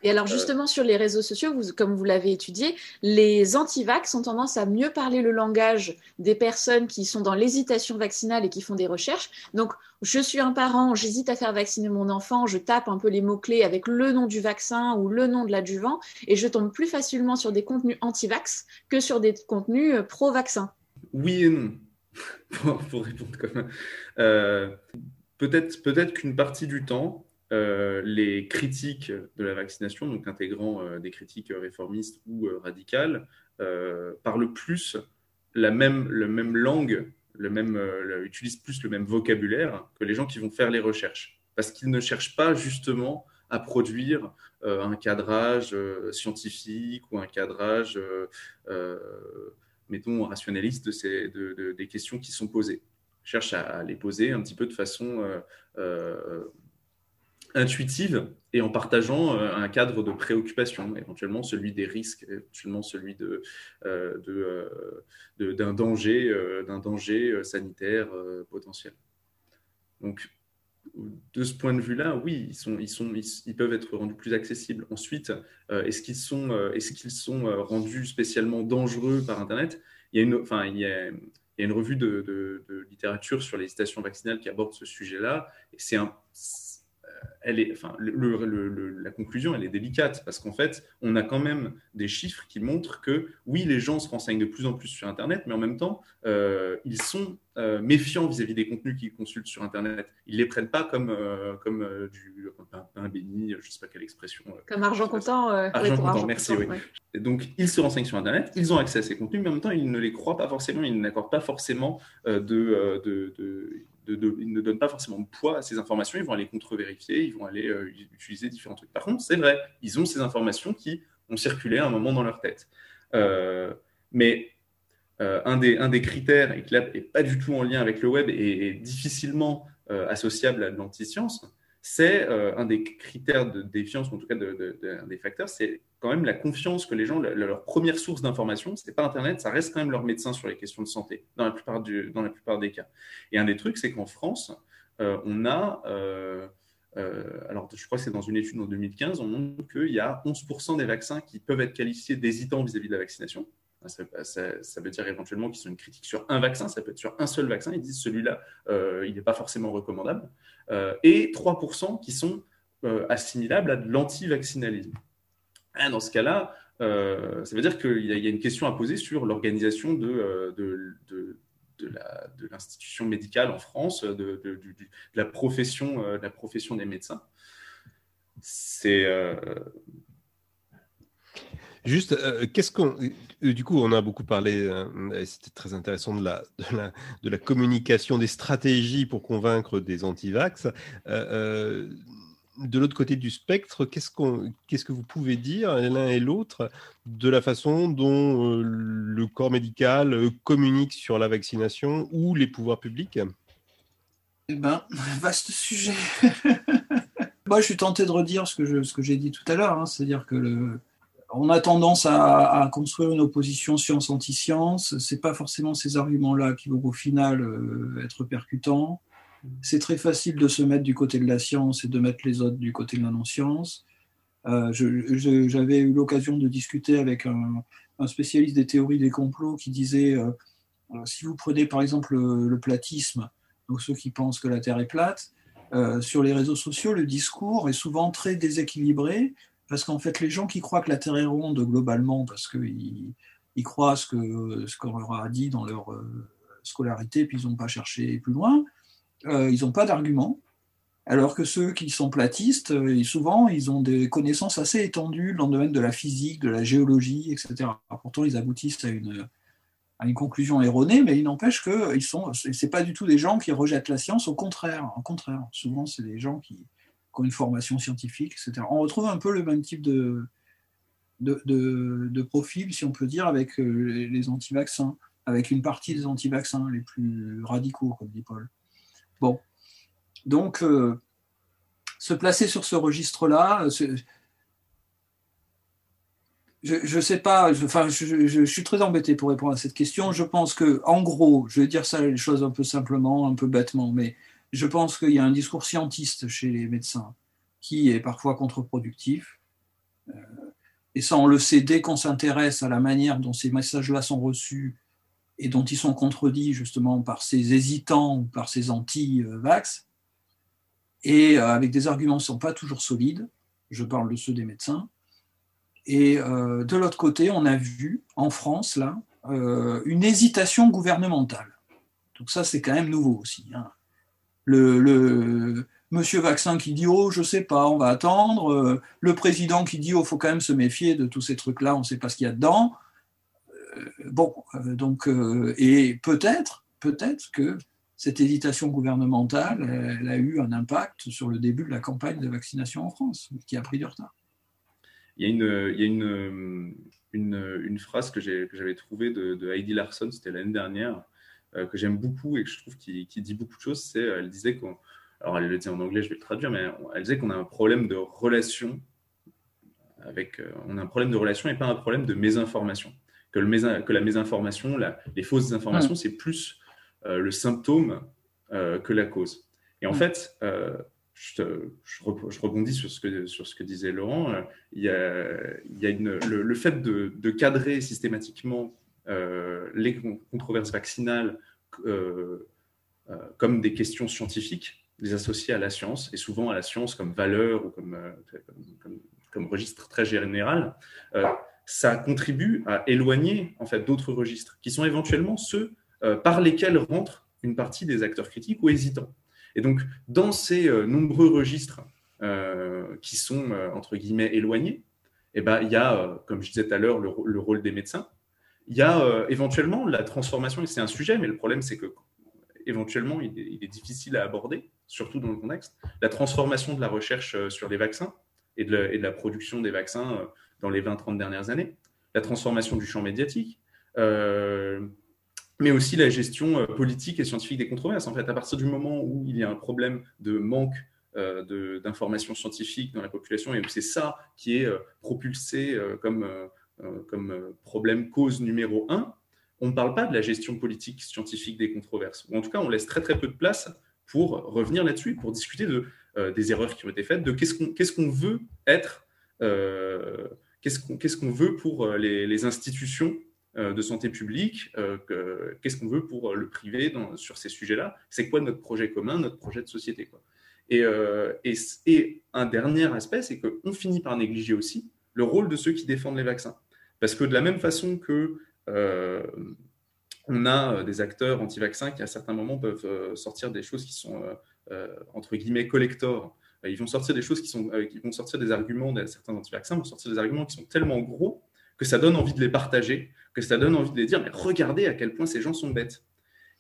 Et alors justement sur les réseaux sociaux, vous, comme vous l'avez étudié, les anti-vax ont tendance à mieux parler le langage des personnes qui sont dans l'hésitation vaccinale et qui font des recherches. Donc je suis un parent, j'hésite à faire vacciner mon enfant, je tape un peu les mots-clés avec le nom du vaccin ou le nom de l'adjuvant et je tombe plus facilement sur des contenus anti-vax que sur des contenus euh, pro-vaccin. Oui et non. pour, répondre comme euh, peut-être peut-être qu'une partie du temps, euh, les critiques de la vaccination, donc intégrant euh, des critiques réformistes ou euh, radicales, parlent plus la même, la même langue, le même, utilisent plus le même vocabulaire que les gens qui vont faire les recherches. Parce qu'ils ne cherchent pas justement à produire un cadrage scientifique ou un cadrage, mettons, rationaliste de ces, de, des questions qui sont posées. Ils cherchent à, les poser un petit peu de façon intuitive et en partageant euh, un cadre de préoccupation, éventuellement celui des risques, éventuellement celui de, euh, euh, d'un danger, d'un danger sanitaire potentiel. Donc, de ce point de vue-là, oui, ils, sont, ils, sont, ils, peuvent être rendus plus accessibles. Ensuite, est-ce qu'ils sont, est qu'ils sont rendus spécialement dangereux par Internet? Il y, a une, enfin, il, y a, il y a une revue de, de, de littérature sur les stations vaccinales qui aborde ce sujet-là, et c'est un elle est, enfin, la conclusion, elle est délicate parce qu'en fait, on a quand même des chiffres qui montrent que oui, les gens se renseignent de plus en plus sur Internet, mais en même temps, euh, ils sont euh, méfiants vis-à-vis des contenus qu'ils consultent sur Internet. Ils les prennent pas comme euh, comme du pain, béni, je ne sais pas quelle expression. comme argent comptant. argent comptant, merci. oui. Donc, ils se renseignent sur Internet, ils ont accès à ces contenus, mais en même temps, ils ne les croient pas forcément, ils n'accordent pas forcément de, de, de ils ne donnent pas forcément de poids à ces informations, ils vont aller contre-vérifier, ils vont aller euh, utiliser différents trucs. Par contre, c'est vrai, ils ont ces informations qui ont circulé à un moment dans leur tête. Euh, mais euh, un, des, critères, et qui n'est pas du tout en lien avec le web et, difficilement associable à l'antiscience, c'est un des critères de défiance, ou en tout cas un des facteurs, c'est quand même la confiance que les gens, leur première source d'information, c'est pas Internet, ça reste quand même leur médecin sur les questions de santé, dans la plupart, des cas. Et un des trucs, c'est qu'en France, euh, on a, euh, euh, alors je crois que c'est dans une étude en 2015, on montre qu'il y a 11% des vaccins qui peuvent être qualifiés d'hésitants vis-à-vis de la vaccination. Ça, veut dire éventuellement qu'ils sont une critique sur un vaccin, ça peut être sur un seul vaccin, ils disent celui-là, il n'est pas forcément recommandable. et 3% qui sont assimilables à de l'anti-vaccinalisme. Ah, dans ce cas-là, euh, ça veut dire qu'il y, a une question à poser sur l'organisation de, euh, l'institution médicale en France, de, la, profession, euh, la profession des médecins. C'est. Juste, qu'est-ce qu'on. Du coup, on a beaucoup parlé, c'était très intéressant, de la, de la, communication, des stratégies pour convaincre des antivax de l'autre côté du spectre, qu'est-ce, qu'est-ce que vous pouvez dire l'un et l'autre de la façon dont euh, le corps médical euh, communique sur la vaccination ou les pouvoirs publics? Eh ben, vaste sujet. Moi, je suis tenté de redire ce que, ce que j'ai dit tout à l'heure, hein. c'est-à-dire que le, on a tendance à, construire une opposition science-anti-science. C'est pas forcément ces arguments-là qui vont au final euh, être percutants. C'est très facile de se mettre du côté de la science et de mettre les autres du côté de la non-science. Euh, j'avais eu l'occasion de discuter avec un, spécialiste des théories des complots qui disait euh, si vous prenez par exemple le, platisme, donc ceux qui pensent que la Terre est plate, sur les réseaux sociaux, le discours est souvent très déséquilibré parce qu'en fait, les gens qui croient que la Terre est ronde globalement, parce qu'ils ils croient ce qu'on ce qu'on leur a dit dans leur scolarité, puis ils n'ont pas cherché plus loin, euh, ils n'ont pas d'arguments, alors que ceux qui sont platistes, euh, souvent, ils ont des connaissances assez étendues dans le domaine de la physique, de la géologie, etc. pourtant, ils aboutissent à une, conclusion erronée, mais il n'empêche que ils sont, pas du tout des gens qui rejettent la science, au contraire, au contraire. Souvent, c'est des gens qui, une formation scientifique, etc. On retrouve un peu le même type de, de, de, profil, si on peut dire, avec euh, les anti-vaccins, avec une partie des anti-vaccins les plus radicaux, comme dit Paul. Bon. Donc, euh, se placer sur ce registre-là, euh, je ne sais pas, je, enfin, je, suis très embêté pour répondre à cette question. Je pense que, en gros, je vais dire ça les choses un peu simplement, un peu bêtement, mais je pense qu'il y a un discours scientiste chez les médecins qui est parfois contre-productif. et ça, on le sait dès qu'on s'intéresse à la manière dont ces messages-là sont reçus et dont ils sont contredits justement par ces hésitants ou par ces anti-vax, et avec des arguments qui ne sont pas toujours solides, je parle de ceux des médecins. Et de l'autre côté, on a vu en France, là, une hésitation gouvernementale. Donc ça, c'est quand même nouveau aussi. Hein. Le, monsieur vaccin qui dit oh je sais pas, on va attendre. Euh, le président qui dit oh faut quand même se méfier de tous ces trucs là, on ne sait pas ce qu'il y a dedans. Euh, bon, euh, donc et peut-être, peut-être que cette hésitation gouvernementale, elle, a eu un impact sur le début de la campagne de vaccination en France, qui a pris du retard. Il y a une, il y a une, une, phrase que j'avais trouvée de, Heidi Larson, c'était l'année dernière, que j'aime beaucoup et que je trouve qui, dit beaucoup de choses. C'est, elle disait qu'on alors elle le dit en anglais, je vais le traduire, mais elle disait qu'on a un problème de relation avec, euh, on a un problème de relation et pas un problème de mésinformation. Que, le que la mésinformation, les fausses informations, c'est plus euh, le symptôme euh, que la cause. Et en fait, je, rebondis sur ce que, sur ce que disait Laurent. il y a, il y a une, le, fait de, de, cadrer systématiquement les controverses vaccinales comme des questions scientifiques les associer à la science, et souvent à la science comme valeur ou comme, euh, comme, registre très général, euh, ça contribue à éloigner en fait d'autres registres qui sont éventuellement ceux euh, par lesquels rentrent une partie des acteurs critiques ou hésitants. Et donc, dans ces nombreux registres qui sont entre guillemets éloignés, eh ben, il y a, comme je disais tout à l'heure, le, rôle des médecins. Il y a éventuellement la transformation, et c'est un sujet, mais le problème c'est que éventuellement il est, difficile à aborder, surtout dans le contexte, la transformation de la recherche euh, sur les vaccins et de la, production des vaccins euh, dans les 20-30 dernières années, la transformation du champ médiatique, euh, mais aussi la gestion politique et scientifique des controverses. En fait, à partir du moment où il y a un problème de manque d'informations scientifiques dans la population et c'est ça qui est propulsé comme, comme problème cause numéro un, on ne parle pas de la gestion politique scientifique des controverses. Ou en tout cas, on laisse très très peu de place pour revenir là-dessus, pour discuter de, euh, des erreurs qui ont été faites, de qu'est-ce qu'on veut être, euh, qu'est-ce qu'on veut pour euh, les, institutions de santé publique, qu'est-ce qu'on veut pour le privé sur ces sujets-là, c'est quoi notre projet commun, notre projet de société. Quoi? Et, et, un dernier aspect, c'est qu'on finit par négliger aussi le rôle de ceux qui défendent les vaccins. Parce que de la même façon que on a des acteurs anti-vaccins qui, à certains moments, peuvent sortir des choses qui sont, entre guillemets, collector. Ils vont sortir des choses qui, sont, qui vont sortir des arguments, certains anti-vaccins vont sortir des arguments qui sont tellement gros que ça donne envie de les partager, que ça donne envie de les dire, mais regardez à quel point ces gens sont bêtes.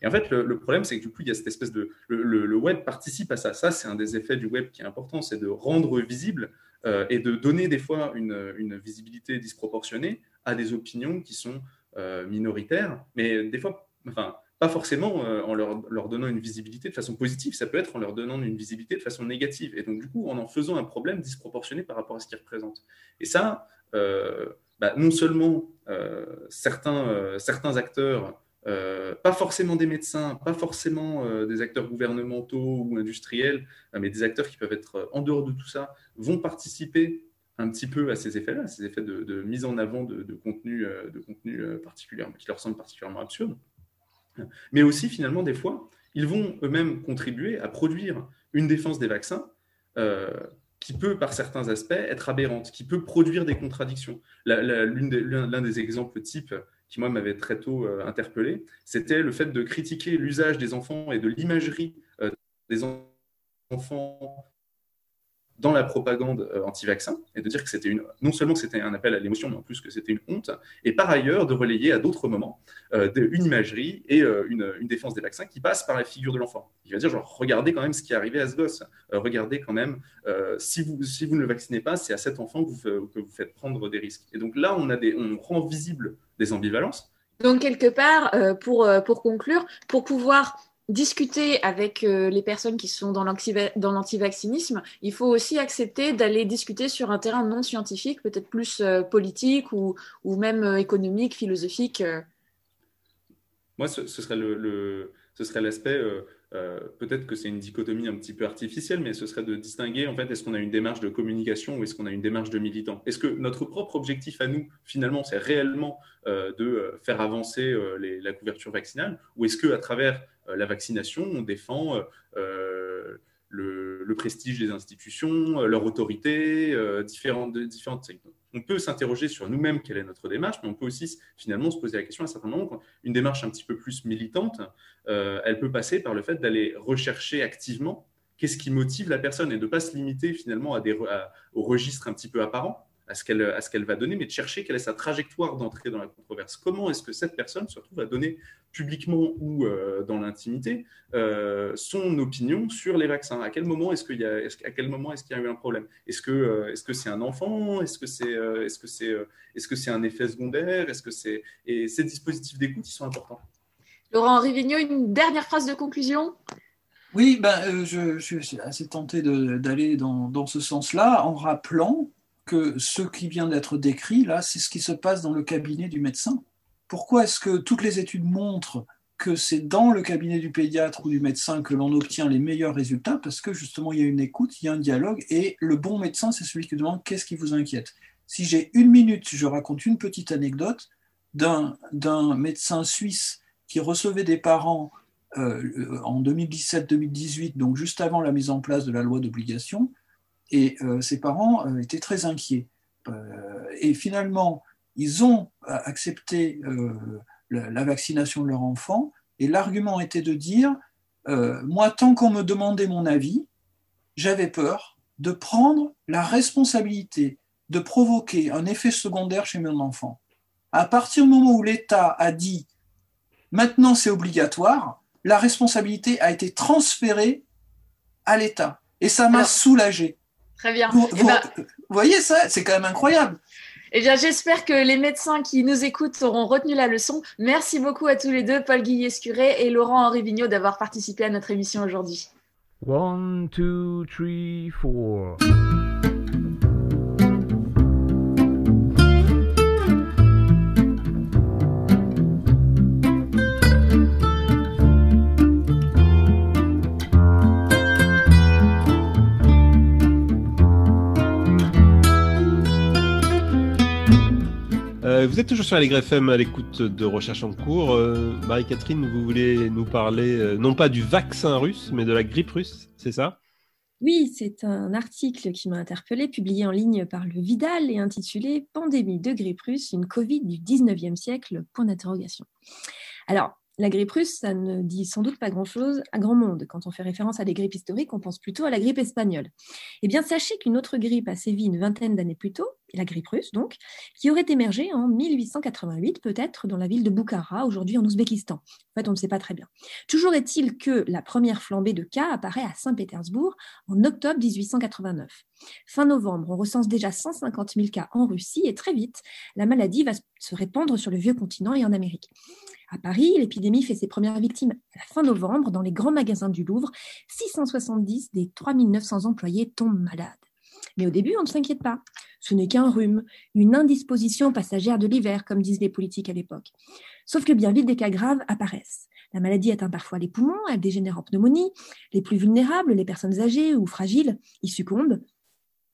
Et en fait, le, problème, c'est que du coup, il y a cette espèce de... Le, web participe à ça. Ça, c'est un des effets du web qui est important, c'est de rendre visible et de donner des fois une, visibilité disproportionnée à des opinions qui sont euh, minoritaires, mais des fois, enfin, pas forcément euh, en leur, donnant une visibilité de façon positive, ça peut être en leur donnant une visibilité de façon négative, et donc du coup en en faisant un problème disproportionné par rapport à ce qu'ils représentent. Et ça, euh, bah, non seulement certains acteurs, pas forcément des médecins, pas forcément des acteurs gouvernementaux ou industriels, mais des acteurs qui peuvent être en dehors de tout ça, vont participer un petit peu à ces effets-là, ces effets de, mise en avant de, de contenu, de euh, euh, qui leur semblent particulièrement absurdes. Mais aussi, finalement, des fois, ils vont eux-mêmes contribuer à produire une défense des vaccins euh, qui peut, par certains aspects, être aberrante, qui peut produire des contradictions. L'un des, exemples types qui, moi, m'avait très tôt interpellé, c'était le fait de critiquer l'usage des enfants et de l'imagerie des enfants dans la propagande euh, anti-vaccin et de dire que c'était non seulement c'était un appel à l'émotion, mais en plus que c'était une honte, et par ailleurs de relayer à d'autres moments euh, une imagerie et euh, une, une, défense des vaccins qui passe par la figure de l'enfant. Il va dire genre regardez quand même ce qui est arrivé à ce gosse, regardez quand même si vous si vous ne le vaccinez pas, c'est à cet enfant que vous, que vous faites prendre des risques. Et donc là on a des on rend visible des ambivalences. Donc quelque part pour pour conclure, pour pouvoir discuter avec euh, les personnes qui sont dans l'antivaccinisme, il faut aussi accepter d'aller discuter sur un terrain non scientifique, peut-être plus euh, politique ou, même euh, économique, philosophique. Moi, ce serait l'aspect euh, peut-être que c'est une dichotomie un petit peu artificielle, mais ce serait de distinguer, en fait, est-ce qu'on a une démarche de communication ou est-ce qu'on a une démarche de militant? Est-ce que notre propre objectif à nous, finalement, c'est réellement euh, de faire avancer la couverture vaccinale? Ou est-ce qu'à travers la vaccination, on défend le, le, prestige des institutions, leur autorité, différentes, différentes on peut s'interroger sur nous-mêmes quelle est notre démarche, mais on peut aussi finalement se poser la question à un certain moment, une démarche un petit peu plus militante, euh, elle peut passer par le fait d'aller rechercher activement qu'est-ce qui motive la personne et de ne pas se limiter finalement au registre un petit peu apparent, à ce qu'elle à ce qu'elle va donner, mais de chercher quelle est sa trajectoire d'entrée dans la controverse. Comment est-ce que cette personne se retrouve à donner publiquement ou euh, dans l'intimité euh, son opinion sur les vaccins? À quel moment est-ce qu'il y a est à quel moment est-ce qu'il y a eu un problème? Est-ce que euh, est-ce que c'est un enfant? Est-ce que c'est est-ce que c'est est-ce que c'est un effet secondaire? Est-ce que c'est et ces dispositifs d'écoute ils sont importants. Laurent Rivigno, une dernière phrase de conclusion? Oui, ben, je, je, suis assez tenté d'aller dans, dans, ce sens-là en rappelant que ce qui vient d'être décrit, là, c'est ce qui se passe dans le cabinet du médecin. Pourquoi est-ce que toutes les études montrent que c'est dans le cabinet du pédiatre ou du médecin que l'on obtient les meilleurs résultats? Parce que justement, il y a une écoute, il y a un dialogue, et le bon médecin, c'est celui qui demande qu'est-ce qui vous inquiète. Si j'ai une minute, je raconte une petite anecdote d'un médecin suisse qui recevait des parents euh, en 2017-2018, donc juste avant la mise en place de la loi d'obligation, et euh, ses parents euh, étaient très inquiets. Euh, et finalement, ils ont accepté la, vaccination de leur enfant. Et l'argument était de dire, moi, tant qu'on me demandait mon avis, j'avais peur de prendre la responsabilité de provoquer un effet secondaire chez mon enfant. À partir du moment où l'État a dit maintenant c'est obligatoire, la responsabilité a été transférée à l'État. Et ça m'a soulagé. Très bien. Eh ben, vous, voyez ça C'est quand même incroyable. Eh bien, j'espère que les médecins qui nous écoutent auront retenu la leçon. Merci beaucoup à tous les deux, Paul Guillet-Scuré et Laurent-Henri Vignot, d'avoir participé à notre émission aujourd'hui. One, two, three, four. Euh, vous êtes toujours sur Allegre FM à l'écoute de Recherche en cours. Euh, Marie-Catherine, vous voulez nous parler euh, non pas du vaccin russe, mais de la grippe russe, c'est ça? Oui, c'est un article qui m'a interpellé, publié en ligne par le Vidal et intitulé Pandémie de grippe russe, une Covid du 19e siècle Point d'interrogation. Alors, la grippe russe, ça ne dit sans doute pas grand-chose à grand monde. Quand on fait référence à des grippes historiques, on pense plutôt à la grippe espagnole. Eh bien, sachez qu'une autre grippe a sévi une vingtaine d'années plus tôt, la grippe russe donc, qui aurait émergé en 1888 peut-être dans la ville de Bukhara, aujourd'hui en Ouzbékistan. En fait, on ne sait pas très bien. Toujours est-il que la première flambée de cas apparaît à Saint-Pétersbourg en octobre 1889. Fin novembre, on recense déjà 150 000 cas en Russie et très vite, la maladie va se répandre sur le vieux continent et en Amérique. À Paris, l'épidémie fait ses premières victimes à la fin novembre dans les grands magasins du Louvre. 670 des 3900 employés tombent malades. Mais au début, on ne s'inquiète pas. Ce n'est qu'un rhume, une indisposition passagère de l'hiver, comme disent les politiques à l'époque. Sauf que bien vite, des cas graves apparaissent. La maladie atteint parfois les poumons, elle dégénère en pneumonie. Les plus vulnérables, les personnes âgées ou fragiles, y succombent.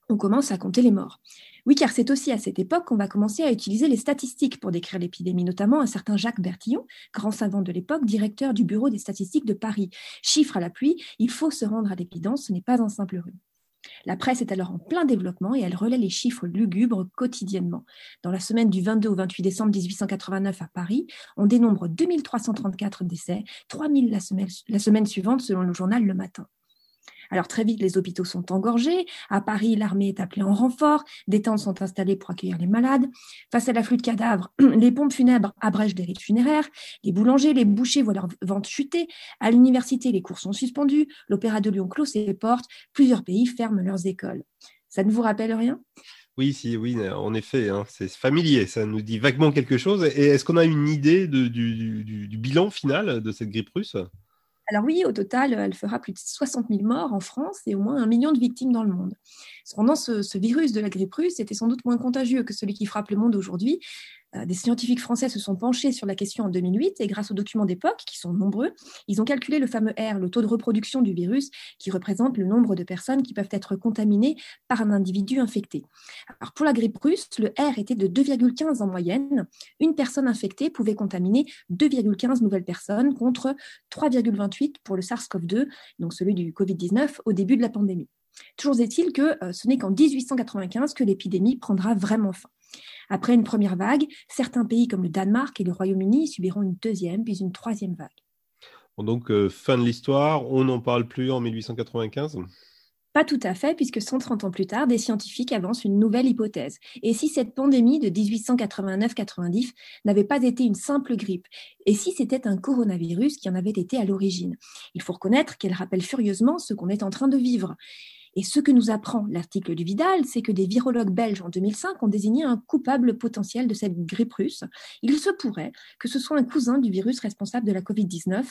On commence à compter les morts. Oui, car c'est aussi à cette époque qu'on va commencer à utiliser les statistiques pour décrire l'épidémie, notamment un certain Jacques Bertillon, grand savant de l'époque, directeur du Bureau des statistiques de Paris. Chiffre à la pluie, il faut se rendre à l'évidence, ce n'est pas un simple rhume. La presse est alors en plein développement et elle relaie les chiffres lugubres quotidiennement. Dans la semaine du 22 au 28 décembre 1889 à Paris, on dénombre 2334 décès, 3000 la semaine, la semaine suivante selon le journal Le Matin. Alors très vite, les hôpitaux sont engorgés. À Paris, l'armée est appelée en renfort. Des tentes sont installées pour accueillir les malades. Face à l'afflux de cadavres, les pompes funèbres abrègent des rites funéraires. Les boulangers, les bouchers voient leurs ventes chuter. À l'université, les cours sont suspendus. L'Opéra de Lyon clôt ses portes. Plusieurs pays ferment leurs écoles. Ça ne vous rappelle rien? Oui, si, oui, en effet, hein, c'est familier, ça nous dit vaguement quelque chose. Est-ce qu'on a une idée du, bilan final de cette grippe russe? Alors oui, au total, elle fera plus de 60 000 morts en France et au moins un million de victimes dans le monde. Cependant, ce, virus de la grippe russe était sans doute moins contagieux que celui qui frappe le monde aujourd'hui. Euh, des scientifiques français se sont penchés sur la question en 2008 et grâce aux documents d'époque, qui sont nombreux, ils ont calculé le fameux R, le taux de reproduction du virus, qui représente le nombre de personnes qui peuvent être contaminées par un individu infecté. Pour la grippe russe, le R était de 2,15 en moyenne. Une personne infectée pouvait contaminer 2,15 nouvelles personnes contre 3,28 pour le SARS-CoV-2, donc celui du Covid-19, au début de la pandémie. Toujours est-il que euh, ce n'est qu'en 1895 que l'épidémie prendra vraiment fin. Après une première vague, certains pays comme le Danemark et le Royaume-Uni subiront une deuxième puis une troisième vague. donc, euh, fin de l'histoire, on n'en parle plus en 1895 pas tout à fait, puisque 130 ans plus tard, des scientifiques avancent une nouvelle hypothèse. Et si cette pandémie de 1889-90 n'avait pas été une simple grippe? Et si c'était un coronavirus qui en avait été à l'origine? Il faut reconnaître qu'elle rappelle furieusement ce qu'on est en train de vivre. Et ce que nous apprend l'article du Vidal, c'est que des virologues belges en 2005 ont désigné un coupable potentiel de cette grippe russe. Il se pourrait que ce soit un cousin du virus responsable de la Covid-19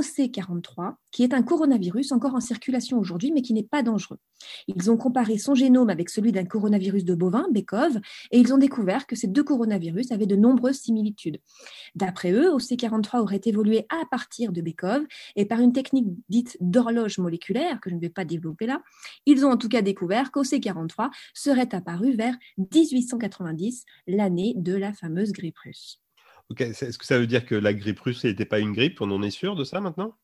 OC43, qui est un coronavirus encore en circulation aujourd'hui, mais qui n'est pas dangereux. Ils ont comparé son génome avec celui d'un coronavirus de bovin, Bekov, et ils ont découvert que ces deux coronavirus avaient de nombreuses similitudes. D'après eux, OC43 aurait évolué à partir de Bekov, et par une technique dite d'horloge moléculaire, que je ne vais pas développer là, ils ont en tout cas découvert qu'OC43 serait apparu vers 1890, l'année de la fameuse grippe russe. Est-ce que ça veut dire que la grippe russe n'était pas une grippe? On en est sûr de ça maintenant?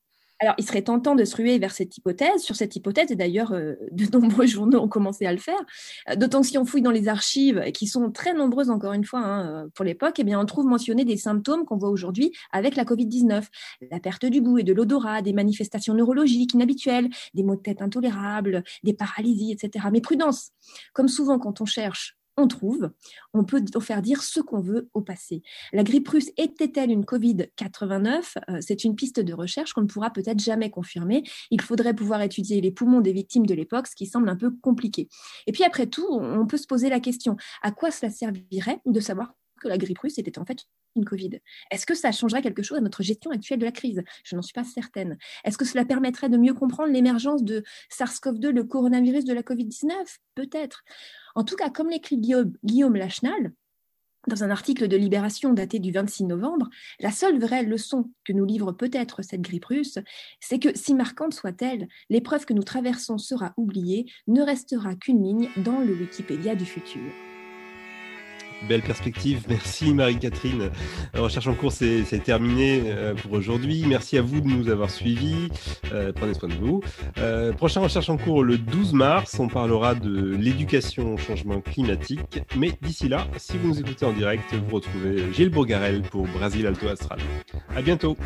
Alors, il serait tentant de se ruer vers cette hypothèse, sur cette hypothèse, d'ailleurs, euh, de nombreux journaux ont commencé à le faire. Euh, d'autant que si on fouille dans les archives, qui sont très nombreuses encore une fois hein, euh, pour l'époque, eh bien, on trouve mentionner des symptômes qu'on voit aujourd'hui avec la Covid-19. La perte du goût et de l'odorat, des manifestations neurologiques inhabituelles, des maux de tête intolérables, des paralysies, etc. Mais prudence, comme souvent quand on cherche on trouve, on peut faire dire ce qu'on veut au passé. La grippe russe était-elle une Covid-89 euh, C'est une piste de recherche qu'on ne pourra peut-être jamais confirmer. Il faudrait pouvoir étudier les poumons des victimes de l'époque, ce qui semble un peu compliqué. Et puis après tout, on peut se poser la question, à quoi cela servirait de savoir que la grippe russe était en fait une Covid. Est-ce que ça changerait quelque chose à notre gestion actuelle de la crise? Je n'en suis pas certaine. Est-ce que cela permettrait de mieux comprendre l'émergence de SARS-CoV-2, le coronavirus de la Covid-19 Peut-être. En tout cas, comme l'écrit Guillaume, Guillaume Lachenal, dans un article de Libération daté du 26 novembre, la seule vraie leçon que nous livre peut-être cette grippe russe, c'est que, si marquante soit-elle, l'épreuve que nous traversons sera oubliée, ne restera qu'une ligne dans le Wikipédia du futur. Belle perspective. Merci Marie-Catherine. Recherche en cours, c'est terminé euh, pour aujourd'hui. Merci à vous de nous avoir suivis. Euh, prenez soin de vous. Euh, prochaine recherche en cours le 12 mars. On parlera de l'éducation au changement climatique. Mais d'ici là, si vous nous écoutez en direct, vous retrouvez Gilles Bourgarel pour Brasil Alto Astral. À bientôt.